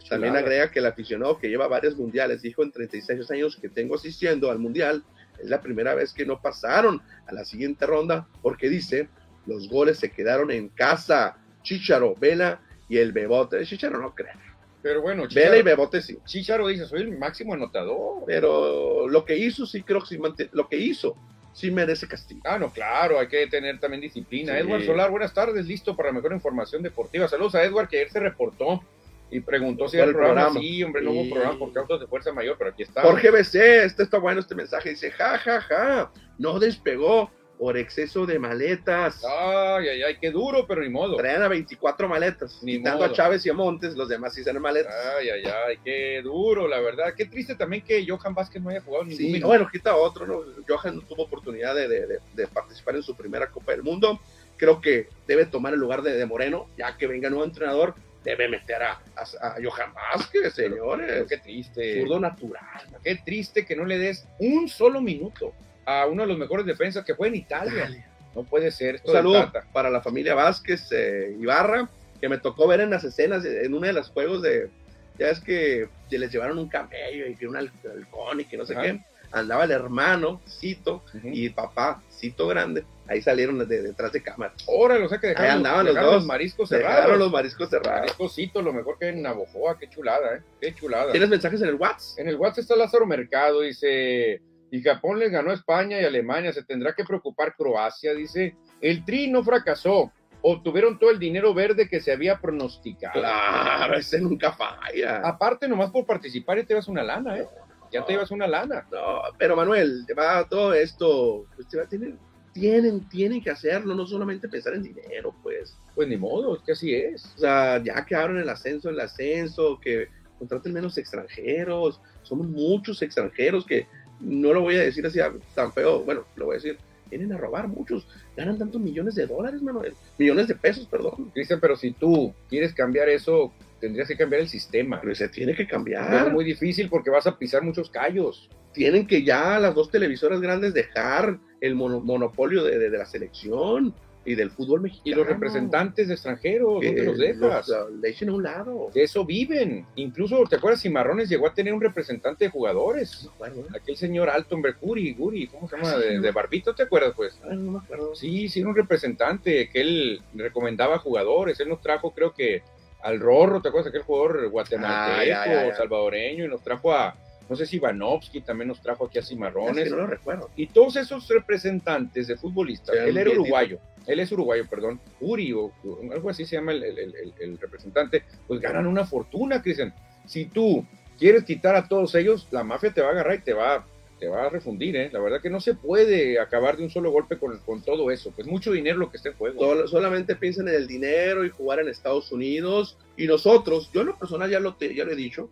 También agrega que el aficionado que lleva varios mundiales dijo en 36 años que tengo asistiendo al mundial, es la primera vez que no pasaron a la siguiente ronda porque dice, los goles se quedaron en casa. Chicharo, Vela y el Bebote. Chicharo no creo. Pero bueno, Chicharo, Vela y Bebote sí. Chicharo dice, soy el máximo anotador. Pero lo que hizo, sí creo que sí, lo que hizo sí merece castigo. Ah, no, claro, hay que tener también disciplina. Sí. Edward Solar, buenas tardes, listo para la mejor información deportiva. Saludos a Edward, que ayer se reportó y preguntó si era el programa. programa. Sí, hombre, no hubo programa por causas de fuerza mayor, pero aquí está. Jorge BC, este está bueno este mensaje, dice, ja, ja, ja, no despegó por exceso de maletas. Ay, ay, ay, qué duro, pero ni modo. Traían a 24 maletas, ni quitando modo. a Chávez y a Montes, los demás hicieron maletas. Ay, ay, ay, qué duro, la verdad. Qué triste también que Johan Vázquez no haya jugado ningún Sí, minuto. bueno, quita otro, ¿no? Johan no tuvo oportunidad de, de, de, de participar en su primera Copa del Mundo. Creo que debe tomar el lugar de, Moreno, ya que venga nuevo entrenador, debe meter a, a, a Johan Vázquez, señores. Qué triste. Zurdo natural. Qué triste que no le des un solo minuto a uno de los mejores defensas que fue en Italia. No puede ser. Un saludo para la familia Vázquez eh, Ibarra, que me tocó ver en las escenas, en uno de los juegos de. Ya es que, les llevaron un camello y que un halcón y que no sé qué. Andaba el hermano, Cito, y papá, Cito Grande. Ahí salieron de, detrás de cámara. Órale, o sea que dejaron, Ahí andaban los, dos. mariscos cerrados. Dejaron los mariscos cerrados. Mariscosito, lo mejor que en Navojoa. Qué chulada, ¿eh? Qué chulada. ¿Tienes mensajes en el WhatsApp? En el WhatsApp está Lázaro Mercado, dice y Japón les ganó a España y Alemania, se tendrá que preocupar Croacia, dice. El Tri no fracasó, obtuvieron todo el dinero verde que se había pronosticado. Claro, ese nunca falla. Aparte, nomás por participar ya te vas una lana, ¿eh? Ya te llevas una lana. No, pero Manuel, va todo esto, pues te va a tener, tienen, tienen que hacerlo, no solamente pensar en dinero, pues. Pues ni modo, es que así es. O sea, ya que abren el ascenso, el ascenso, que contraten menos extranjeros, somos muchos extranjeros que no lo voy a decir así tan feo, bueno, lo voy a decir, vienen a robar muchos, ganan tantos millones de dólares, Manuel, millones de pesos, perdón. Cristian, pero si tú quieres cambiar eso, tendrías que cambiar el sistema. Pero se tiene que cambiar. Es muy difícil porque vas a pisar muchos callos. Tienen que ya las dos televisoras grandes dejar el monopolio de, de la selección y del fútbol mexicano. Y los representantes extranjeros, ¿dónde los dejas? le echen a un lado. De eso viven. Incluso, ¿te acuerdas? Cimarrones llegó a tener un representante de jugadores. Aquel señor Alton Bercuri, Guri, ¿cómo se llama? Ah, de, Barbito, ¿te acuerdas, pues? Ah, no me acuerdo. Sí, sí, era un representante que él recomendaba jugadores. Él nos trajo, creo que, al Rorro, ¿te acuerdas? Aquel jugador guatemalteco, ah, salvadoreño, y nos trajo a no sé si Ivanovsky también nos trajo aquí a Cimarrones. no lo recuerdo. Y todos esos representantes de futbolistas, él era uruguayo, él es uruguayo, perdón, Uri o, algo así se llama el, representante, pues ganan una fortuna, Cristian. Si tú quieres quitar a todos ellos, la mafia te va a agarrar y te va, te va a refundir, ¿eh? La verdad que no se puede acabar de un solo golpe con, con todo eso, pues mucho dinero lo que está en juego. solamente piensan en el dinero y jugar en Estados Unidos, y nosotros, yo en lo personal ya lo, te, ya lo he dicho,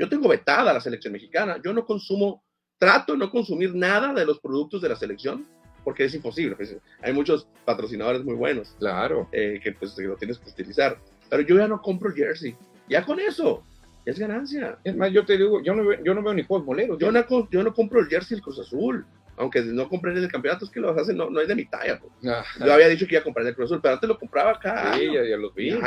yo tengo vetada la selección mexicana. Yo no consumo, trato de no consumir nada de los productos de la selección porque es imposible. Pues, hay muchos patrocinadores muy buenos. Claro. Eh, que pues lo tienes que utilizar. Pero yo ya no compro jersey. Ya con eso. Es ganancia. Es más, yo te digo, yo no, veo, yo no veo ni juegos moleros. Yo no, yo no compro el jersey del Cruz Azul. Aunque no compré en el campeonato, es que los hacen, no, no es de mi talla. Pues. Ah, yo había dicho que iba a comprar el Cruz Azul, pero antes lo compraba acá. Sí, ya, ya los vi.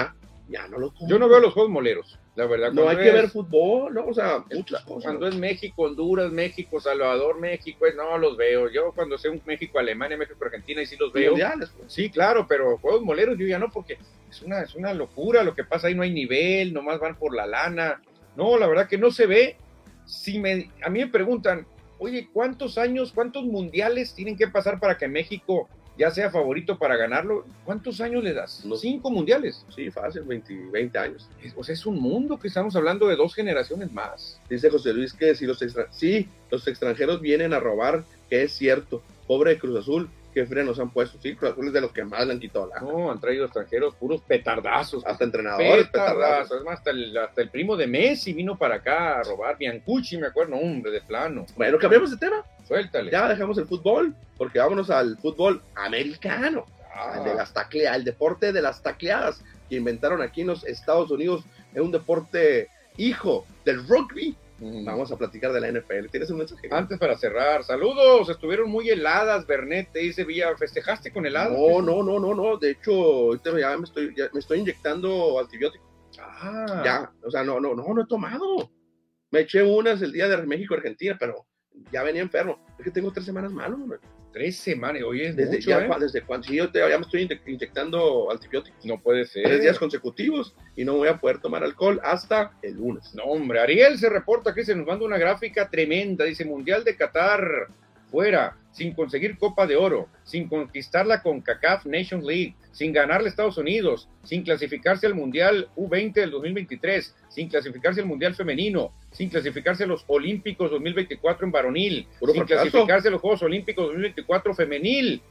Ya, no lo Yo no veo los juegos moleros. La verdad, no hay que ver fútbol, ¿no? O sea, muchas cosas. Cuando es México, Honduras, México, Salvador, México, no los veo. Yo cuando sé un México, Alemania, México, Argentina, y sí los veo. Mundiales, pues. Sí, claro, pero juegos moleros yo ya no, porque es una, es una locura lo que pasa ahí, no hay nivel, nomás van por la lana. No, la verdad que no se ve. Si me, a mí me preguntan, oye, ¿cuántos años, cuántos mundiales tienen que pasar para que México ya sea favorito para ganarlo, ¿cuántos años le das? Los cinco mundiales. Sí, fácil, 20, 20 años. O sea, es un mundo que estamos hablando de dos generaciones más. Dice José Luis que si los, sí, los extranjeros vienen a robar, que es cierto. Pobre Cruz Azul, qué frenos han puesto. Sí, Cruz Azul es de los que más le han quitado la. No, han traído extranjeros puros petardazos. Hasta entrenadores petardazos. Es más, hasta el, hasta el, primo de Messi vino para acá a robar. Biancucci, me acuerdo, hombre, de plano. Bueno, cambiamos de tema. Suéltale. Ya dejamos el fútbol, porque vámonos al fútbol americano. Ah. Al de las tacleadas, el deporte de las tacleadas que inventaron aquí en los Estados Unidos. Es un deporte hijo del rugby Vamos a platicar de la NFL. ¿Tienes un mensaje? Antes para cerrar, saludos. Estuvieron muy heladas, Bernet. Te dice Villa, ¿festejaste con heladas? No, no, no, no, no. De hecho, ya me estoy, me estoy inyectando antibiótico. Ah. Ya, o sea, no, no, no, no he tomado. Me eché unas el día de México-Argentina, pero ya venía enfermo. Es que tengo tres semanas malo, hombre. Tres semanas, oye, desde, mucho, ¿eh? desde cuando sí, yo ya me estoy inyectando antibióticos. No puede ser. Tres días consecutivos y no voy a poder tomar alcohol hasta el lunes. No, hombre, Ariel se reporta que se nos manda una gráfica tremenda. Dice Mundial de Qatar fuera, sin conseguir Copa de Oro, sin conquistar la CONCACAF Nations League, sin ganarle a Estados Unidos, sin clasificarse al Mundial U20 del 2023, sin clasificarse al Mundial Femenino, sin clasificarse a los Olímpicos 2024 en varonil, sin clasificarse a los Juegos Olímpicos 2024 femenil.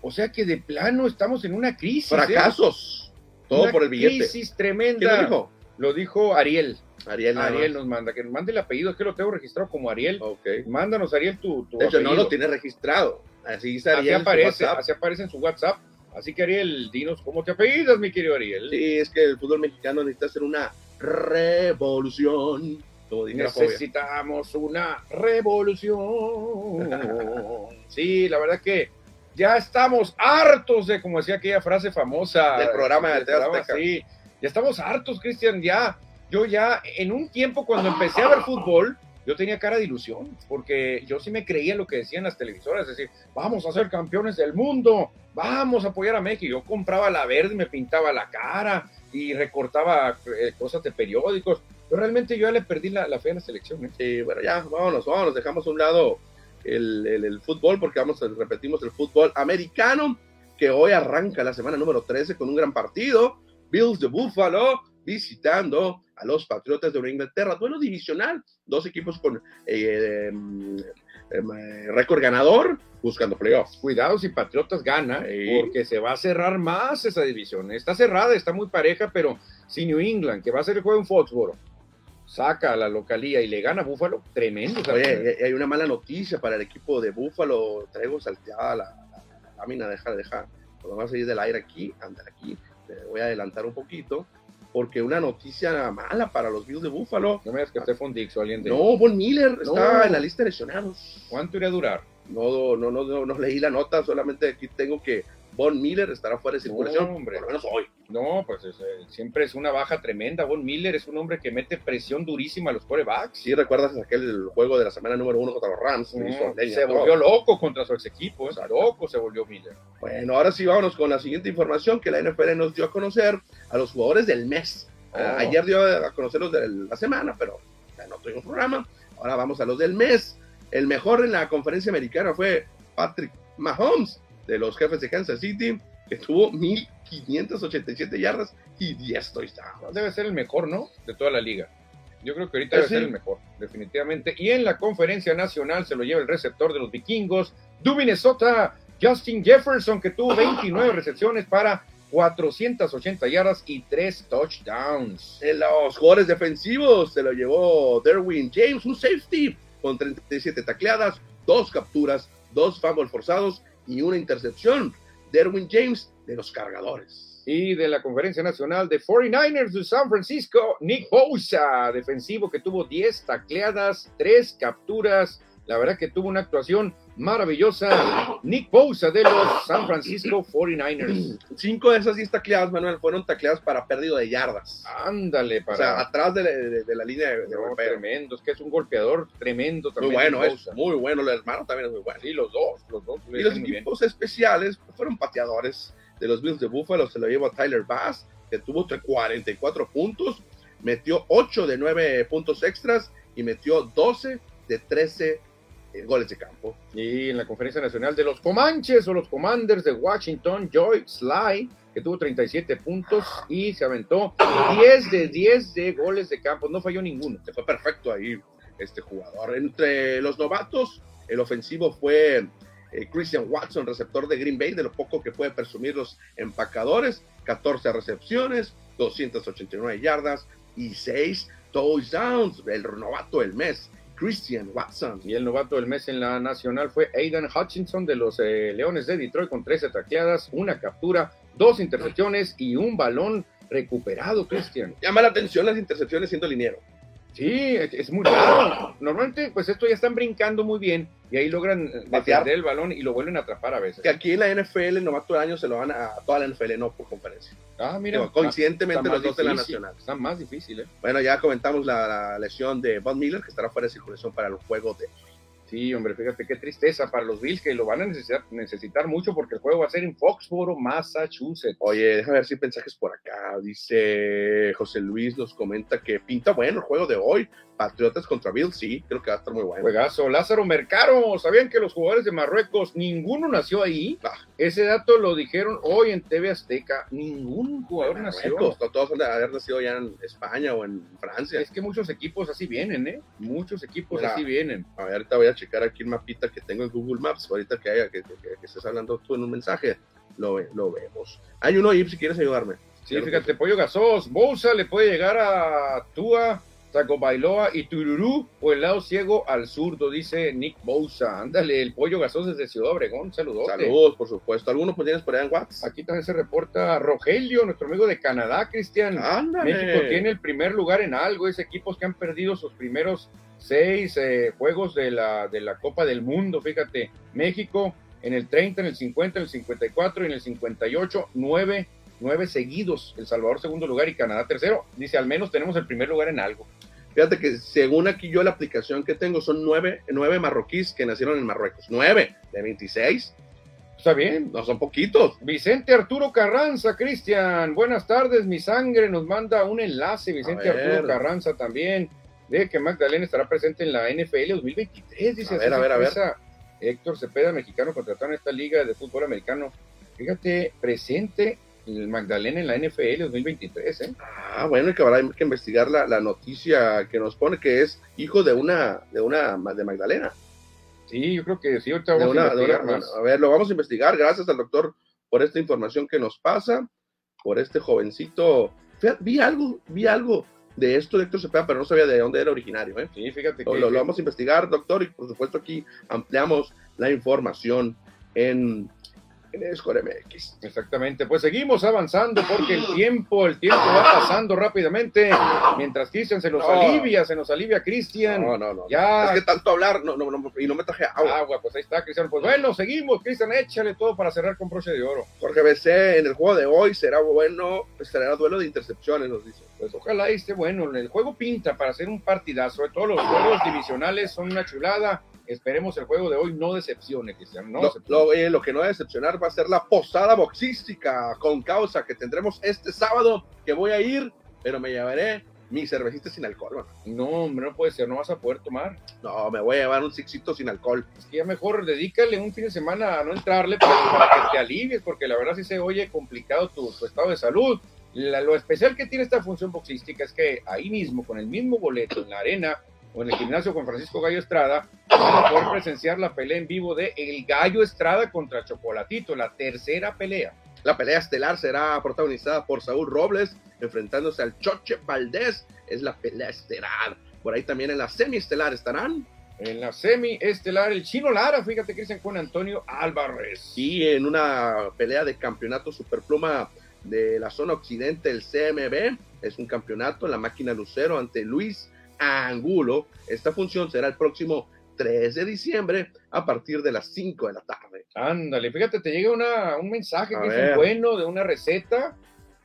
O sea que de plano estamos en una crisis. ¿eh? Fracasos. Todo por el billete. Crisis tremenda. lo dijo? Lo dijo Ariel. Ariel, Ariel nos manda, que nos mande el apellido, es que lo tengo registrado como Ariel. Okay. Mándanos, Ariel, tu, tu de hecho, no lo tiene registrado. Así, Ariel así aparece, así aparece en su WhatsApp. Así que Ariel, dinos cómo te apellidas, mi querido Ariel. Sí, es que el fútbol mexicano necesita hacer una revolución. Necesitamos una revolución. sí, la verdad que ya estamos hartos de, como decía aquella frase famosa. Del programa de del programa. Sí, ya estamos hartos, Cristian, ya. Yo ya, en un tiempo cuando empecé a ver fútbol, yo tenía cara de ilusión, porque yo sí me creía lo que decían las televisoras, es decir, vamos a ser campeones del mundo, vamos a apoyar a México. Yo compraba la verde, me pintaba la cara y recortaba eh, cosas de periódicos. Pero realmente yo ya le perdí la, la fe a la selección. ¿eh? Sí, bueno, ya, vámonos, vámonos, dejamos a un lado el, el- el fútbol, porque vamos, a- repetimos el fútbol americano, que hoy arranca la semana número 13 con un gran partido. Bills de Buffalo visitando a los Patriotas de Nueva Inglaterra. Duelo divisional, dos equipos con eh, em, em, eh, récord ganador buscando playoffs. Cuidado si Patriotas gana, Sí. porque se va a cerrar más esa división. Está cerrada, está muy pareja, pero si New England, que va a ser el juego en Foxboro, saca a la localía y le gana a Buffalo, tremendo. Oye, hay una mala noticia para el equipo de Buffalo. Traigo salteada la, la- la lámina, deja, deja. Cuando vas a ir del aire aquí, andar aquí. Te voy a adelantar un poquito. Porque una noticia mala para los Bills de Buffalo. no me digas que Stephon Dix o alguien de... No, Von Miller está No. en la lista de lesionados. ¿Cuánto iría a durar? No, no, no, no, no leí la nota, solamente aquí tengo que Von Miller estará fuera de circulación. No, hombre. Por lo menos hoy. No, pues es, eh, siempre es una baja tremenda. Von Miller es un hombre que mete presión durísima a los corebacks. Si recuerdas aquel juego de la semana número uno contra los Rams. No, hizo leña, se todo. volvió loco contra su ex equipo, es loco se volvió Miller. Bueno, ahora sí vámonos con la siguiente información que la NFL nos dio a conocer a los jugadores del mes. Ah, Oh. ayer dio a conocer los de la semana, pero ya no tuvimos programa. Ahora vamos a los del mes. El mejor en la conferencia americana fue Patrick Mahomes de los jefes de Kansas City, que tuvo 1587 yardas y 10 touchdowns. Debe ser el mejor, ¿no? De toda la liga. Yo creo que ahorita Eh, debe sí. ser el mejor, definitivamente. Y en la conferencia nacional se lo lleva el receptor de los vikingos, du Minnesota, Justin Jefferson, que tuvo 29 recepciones para 480 yardas y 3 touchdowns. En los jugadores defensivos se lo llevó Derwin James, un safety, con 37 tacleadas, dos capturas, dos fumbles forzados y una intercepción. Derwin James de los cargadores. Y de la conferencia nacional de 49ers de San Francisco, Nick Bosa, defensivo que tuvo 10 tacleadas, 3 capturas. La verdad que tuvo una actuación maravillosa. Nick Bosa de los San Francisco 49ers. Cinco de esas 10 tacleadas, Manuel, fueron tacleadas para pérdida de yardas. Ándale, O sea, para. atrás de la, de- de la línea de, de No, tremendo, es que es un golpeador tremendo Muy también. bueno, Nick es muy bueno. El hermano también es muy bueno. Sí, los dos, los dos. Y los muy bien. equipos especiales fueron pateadores de los Bills de Buffalo. Se lo llevó a Tyler Bass, que tuvo 44 puntos, metió 8 de 9 puntos extras y metió 12 de 13 goles de campo. Y en la conferencia nacional de los Comanches o los Commanders de Washington, Joy Sly, que tuvo 37 puntos y se aventó 10 de 10 de goles de campo. No falló ninguno. Se fue perfecto ahí este jugador. Entre los novatos, el ofensivo fue eh, Christian Watson, receptor de Green Bay, de lo poco que puede presumir los empacadores. 14 recepciones, 289 yardas y 6 touchdowns. El novato del mes, Christian Watson. Y el novato del mes en la nacional fue Aidan Hutchinson de los eh, Leones de Detroit con 13 tacleadas, una captura, dos intercepciones y un balón recuperado, Cristian. Llama la atención las intercepciones siendo liniero. Sí, es muy raro. Normalmente, pues esto ya están brincando muy bien y ahí logran eh, Patear. defender el balón y lo vuelven a atrapar a veces. Que aquí en la NFL, el novato del año se lo van a toda la NFL, no por conferencia. Ah, mira, coincidentemente los dos en la nacional. Está más difícil, ¿eh? Bueno, ya comentamos la, la lesión de Von Miller, que estará fuera de circulación para el juego de Sí, hombre, fíjate qué tristeza para los Bills que lo van a necesitar, mucho porque el juego va a ser en Foxboro, Massachusetts. Oye, déjame ver si hay mensajes por acá. Dice José Luis, nos comenta que pinta bueno el juego de hoy. Patriotas contra Bills, sí, creo que va a estar muy bueno. Juegazo, Lázaro Mercaro, ¿sabían que los jugadores de Marruecos, ninguno nació ahí? Ah. Ese dato lo dijeron hoy en TV Azteca, ningún jugador nació. Todos han de haber nacido ya en España o en Francia. Es que muchos equipos así vienen, ¿eh? Muchos equipos Mira. así vienen. A ver, ahorita voy a checar aquí el mapita que tengo en Google Maps. Ahorita que haya que, que, que estés hablando tú en un mensaje, lo, lo vemos. Hay uno ahí si quieres ayudarme. Sí, fíjate, Pollo Gasos, Bolsa le puede llegar a Tua Taco Bailoa y Tururú o el lado ciego al zurdo, dice Nick Bouza. Ándale, el pollo gasoso desde Ciudad Obregón, saludos. Saludos, por supuesto. ¿Algunos pues tienes por allá en WhatsApp? Aquí también se reporta Rogelio, nuestro amigo de Canadá, Cristian. Ándale. México tiene el primer lugar en algo, es equipos que han perdido sus primeros seis eh, juegos de la, de la Copa del Mundo, fíjate. México en el 30, en el 50, en el 54 y en el 58, nueve nueve seguidos, El Salvador segundo lugar y Canadá tercero. Dice, al menos tenemos el primer lugar en algo. Fíjate que según aquí yo la aplicación que tengo son nueve, nueve marroquíes que nacieron en Marruecos. Nueve de 26. Está bien. No son poquitos. Vicente Arturo Carranza, Cristian. Buenas tardes, mi sangre. Nos manda un enlace, Vicente Arturo Carranza también, de que Magdalena estará presente en la NFL 2023. Dice, a ver, a ver, a ver. Héctor Cepeda, mexicano, contratado en esta liga de fútbol americano. Fíjate, presente el Magdalena en la NFL 2023. ¿eh? Ah, bueno, y que hay que investigar la, la, noticia que nos pone que es hijo de una, de una, de Magdalena. Sí, yo creo que sí, ahorita vamos a investigar más. a ver, lo vamos a investigar. Gracias al doctor por esta información que nos pasa, por este jovencito. vi algo, vi algo de esto de Héctor Cepeda, pero no sabía de dónde era originario. ¿eh? Sí, fíjate que. Lo, lo vamos a investigar, doctor, y por supuesto aquí ampliamos la información en en Score MX. Exactamente, pues seguimos avanzando porque el tiempo, el tiempo va pasando rápidamente. Mientras Cristian se nos alivia, se nos alivia Cristian. No, no, no. Ya. Es que tanto hablar, no, no, no, y no me traje agua. Agua, pues ahí está, Cristian. Pues bueno, seguimos, Cristian, échale todo para cerrar con broche de oro. Jorge BC, en el juego de hoy será bueno, será duelo de intercepciones, nos dice. Pues ojalá esté bueno. El juego pinta para hacer un partidazo. De todos los juegos divisionales son una chulada esperemos el juego de hoy no decepcione, Cristian. No lo, lo, que no va a decepcionar va a ser la posada boxística con causa que tendremos este sábado, que voy a ir, pero me llevaré mi cervecita sin alcohol. No, hombre, no puede ser, no vas a poder tomar. No, me voy a llevar un sixito sin alcohol. Es que ya mejor dedícale un fin de semana a no entrarle para, que te alivies, porque la verdad sí se oye complicado tu, estado de salud. Lo especial que tiene esta función boxística es que ahí mismo, con el mismo boleto en la arena, o en el gimnasio con Francisco Gallo Estrada, vamos a poder presenciar la pelea en vivo de El Gallo Estrada contra Chocolatito, la tercera pelea. La pelea estelar será protagonizada por Saúl Robles, enfrentándose al Choche Valdés. Es la pelea estelar. Por ahí también en la semi-estelar estarán. En la semi-estelar, el chino Lara, fíjate que dicen con Antonio Álvarez. Y en una pelea de campeonato superpluma de la zona occidente, el CMB, es un campeonato en la máquina Lucero ante Luis Angulo. Esta función será el próximo 3 de diciembre a partir de las 5 de la tarde. Ándale, fíjate, te llega una, un mensaje que es bueno de una receta.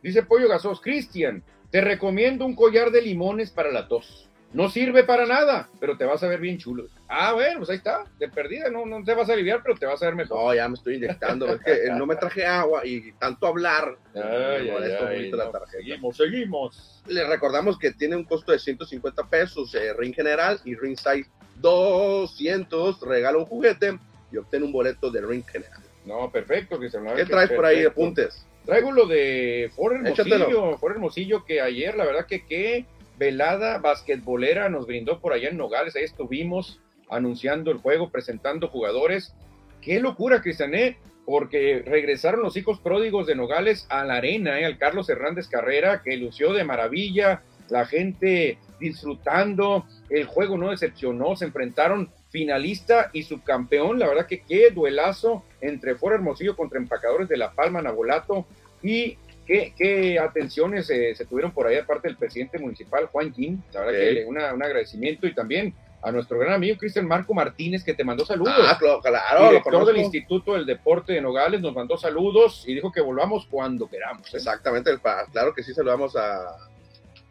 Dice Pollo Gasos, Cristian, te recomiendo un collar de limones para la tos. No sirve para nada, pero te vas a ver bien chulo. Ah, bueno, pues ahí está, de perdida, no, no te vas a aliviar, pero te vas a ver mejor. No, ya me estoy inyectando, es que no me traje agua y tanto hablar. Ay, ay, la tarjeta. Seguimos, seguimos. Le recordamos que tiene un costo de 150 pesos, eh, ring general y ring size 200, regala un juguete y obtiene un boleto de ring general. No, perfecto, ¿Qué traes por ahí, apuntes? Traigo lo de For Hermosillo, For Hermosillo, que ayer, la verdad que qué velada basquetbolera nos brindó por allá en Nogales. Ahí estuvimos anunciando el juego, presentando jugadores. Qué locura, Cristiané, porque regresaron los hijos pródigos de Nogales a la arena, ¿eh? al Carlos Hernández Carrera, que lució de maravilla, la gente disfrutando, el juego no decepcionó, se enfrentaron finalista y subcampeón, la verdad que qué duelazo entre Fuera Hermosillo contra Empacadores de La Palma, Nabolato, y ¿Qué, atenciones se tuvieron por ahí aparte del presidente municipal, Juan Kim? La verdad que un agradecimiento y también a nuestro gran amigo Cristian Marco Martínez, que te mandó saludos. Ah, claro, Director del Instituto del Deporte de Nogales, nos mandó saludos y dijo que volvamos cuando queramos. ¿eh? Exactamente, claro que sí, saludamos a,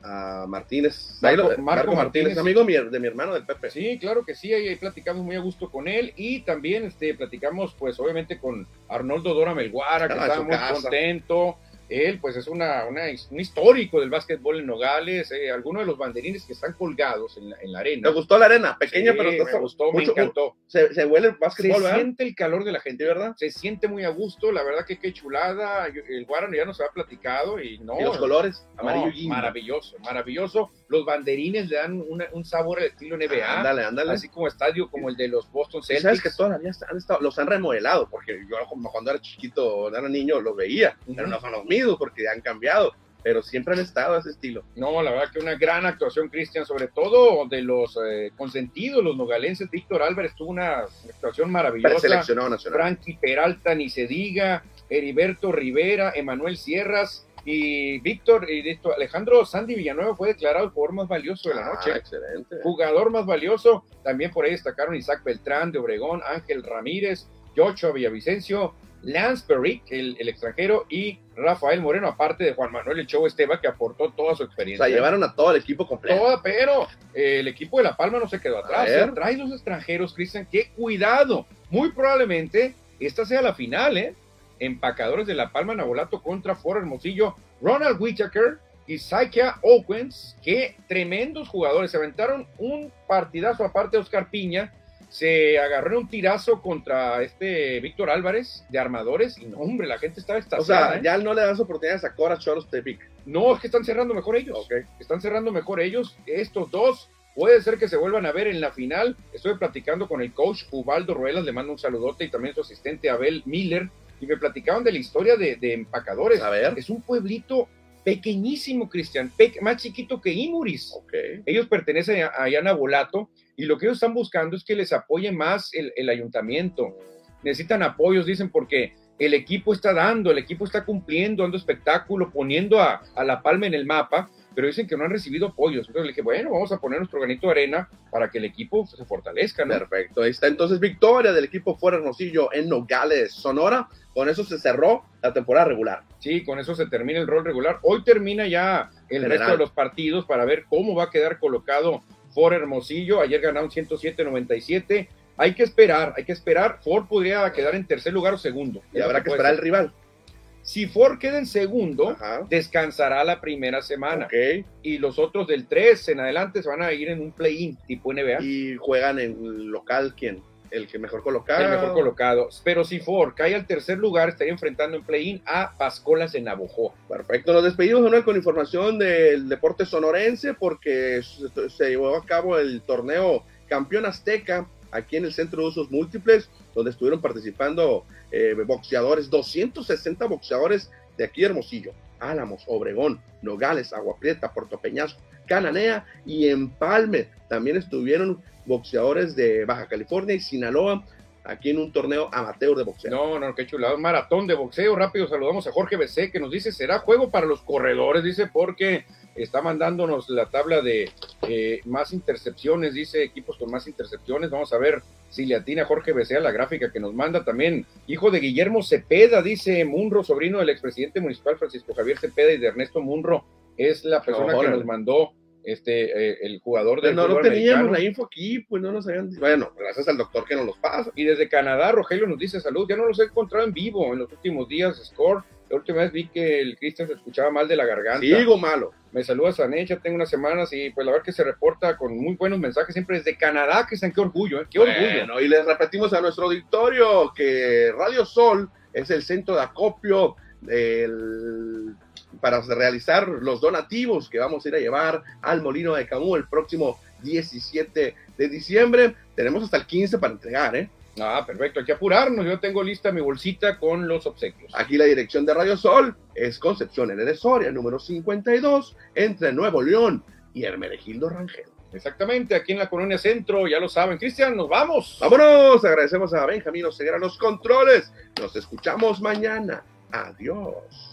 a Martínez. Marco, Martínez, amigo de mi hermano del Pepe. Sí, claro que sí, ahí, platicamos muy a gusto con él y también este, platicamos, pues obviamente con Arnoldo Dora Melguara, que ah, estaba muy contento él, pues, es una, un histórico del básquetbol en Nogales. Eh, algunos de los banderines que están colgados en la, en la arena. ¿Te gustó la arena? Pequeña, pero me gustó, me encantó. Se, se, huele el básquetbol, Se siente el calor de la gente, ¿verdad? Se siente muy a gusto. La verdad que qué chulada. El Guarano ya nos ha platicado y no. Y los colores, amarillo y Maravilloso, maravilloso. Los banderines le dan un sabor al estilo NBA. Ándale, ándale. Así como estadio como el de los Boston Celtics. ¿Sabes que todavía han estado, los han remodelado? Porque yo cuando era chiquito, era niño, los veía. Pero no son los mismos porque han cambiado. pero siempre han estado a ese estilo. No, la verdad que una gran actuación, Cristian, sobre todo de los eh, consentidos, los nogalenses. Víctor Álvarez tuvo una actuación maravillosa. Seleccionado nacional. Frankie Peralta, ni se diga. Heriberto Rivera, Emanuel Sierras y Víctor y esto, Alejandro Sandy Villanueva fue declarado el jugador más valioso de la Ah, noche. excelente. Jugador más valioso. También por ahí destacaron Isaac Beltrán de Obregón, Ángel Ramírez, Joshua Villavicencio, Lance Perrick, el, el extranjero, y Rafael Moreno, aparte de Juan Manuel El Chovo Esteba, que aportó toda su O experiencia. sea, llevaron a todo el equipo completo. Toda, pero eh, el equipo de La Palma no se quedó atrás. ¿eh? Trae los extranjeros, Cristian, que cuidado. Muy probablemente esta sea la final, ¿eh? Empacadores de La Palma, Nabolato contra Foro Hermosillo, Ronald Whittaker y Saikia Owens, que tremendos jugadores. Se aventaron un partidazo aparte de Oscar Piña. Se agarró un tirazo contra este Víctor Álvarez de armadores y no, hombre, la gente estaba O extasiada. sea, ¿eh? ya no le das oportunidades a Cora Choros Tepic. No, es que están cerrando mejor ellos. Ok. Están cerrando mejor ellos. Estos dos puede ser que se vuelvan a ver en la final. Estoy platicando con el coach Ubaldo Ruelas, le mando un saludote y también su asistente Abel Miller. Y me platicaban de la historia de, de empacadores. A ver. Es un pueblito pequeñísimo, Cristian, pe- más chiquito que Imuris. Ok. Ellos pertenecen a, a Yana y lo que ellos están buscando es que les apoye más el, el ayuntamiento. Necesitan apoyos, dicen, porque el equipo está dando, el equipo está cumpliendo, dando espectáculo, poniendo a, a La Palma en el mapa, pero dicen que no han recibido apoyos. Entonces le dije, bueno, vamos a poner nuestro granito de arena para que el equipo se fortalezca, ¿no? Perfecto. Ahí está entonces victoria del equipo Fuera Hermosillo en Nogales, Sonora. Con eso se cerró la temporada regular. Sí, con eso se termina el rol regular. Hoy termina ya el General. resto de los partidos para ver cómo va a quedar colocado Ford Hermosillo. Ayer ganaron 107-97. Hay que esperar, hay que esperar. Ford podría quedar en tercer lugar o segundo. Y habrá que esperar el ser. rival. Si Ford queda en segundo, Ajá. descansará la primera semana. Y los otros del 3 en adelante se van a ir en un play-in tipo NBA. Y juegan en local, ¿quién? El que mejor colocado. El mejor colocado. Pero si Ford cae al tercer lugar, estaría enfrentando en play-in a Pascolas en Navojoa. Perfecto, nos despedimos Manuel, con información del deporte sonorense porque se, se llevó a cabo el torneo Campeón Azteca aquí en el Centro de Usos Múltiples, donde estuvieron participando eh, boxeadores, 260 boxeadores de aquí Hermosillo, Álamos, Obregón, Nogales, Agua Prieta, Puerto Peñasco, Cananea y Empalme. También estuvieron boxeadores de Baja California y Sinaloa aquí en un torneo amateur de boxeo. No, no, qué chulado. Maratón de boxeo. Rápido saludamos a Jorge BC que nos dice, será juego para los corredores, dice, porque está mandándonos la tabla de eh, más intercepciones, dice, equipos con más intercepciones. Vamos a ver si le atina Jorge BC a la gráfica que nos manda también. Hijo de Guillermo Cepeda, dice Munro, sobrino del expresidente municipal Francisco Javier Cepeda y de Ernesto Munro. Es la persona que nos mandó este eh, el jugador del no, no teníamos americano. la info aquí, pues no nos habían Bueno, gracias al doctor que nos los pasa. Y desde Canadá, Rogelio nos dice salud. Ya no los he encontrado en vivo en los últimos días. Score. La última vez vi que el Cristian se escuchaba mal de la garganta. Sigo malo. Me saluda Sanecha, tengo unas semanas y pues la verdad que se reporta con muy buenos mensajes siempre desde Canadá, Cristian. Qué orgullo, ¿eh? Qué orgullo. Bueno, y les repetimos a nuestro auditorio que Radio Sol es el centro de acopio del- para realizar los donativos que vamos a ir a llevar al Molino de Camus el próximo 17 de diciembre. Tenemos hasta el 15 para entregar, ¿eh? Ah, perfecto. Hay que apurarnos. Yo tengo lista mi bolsita con los obsequios. Aquí la dirección de Radio Sol es Concepción N. de Soria, número 52, entre Nuevo León y Hermenegildo Rangel. Exactamente, aquí en la Colonia Centro, ya lo saben. Cristian, nos vamos. Vámonos, agradecemos a Benjamín Oseguera los controles. Nos escuchamos mañana. Adiós.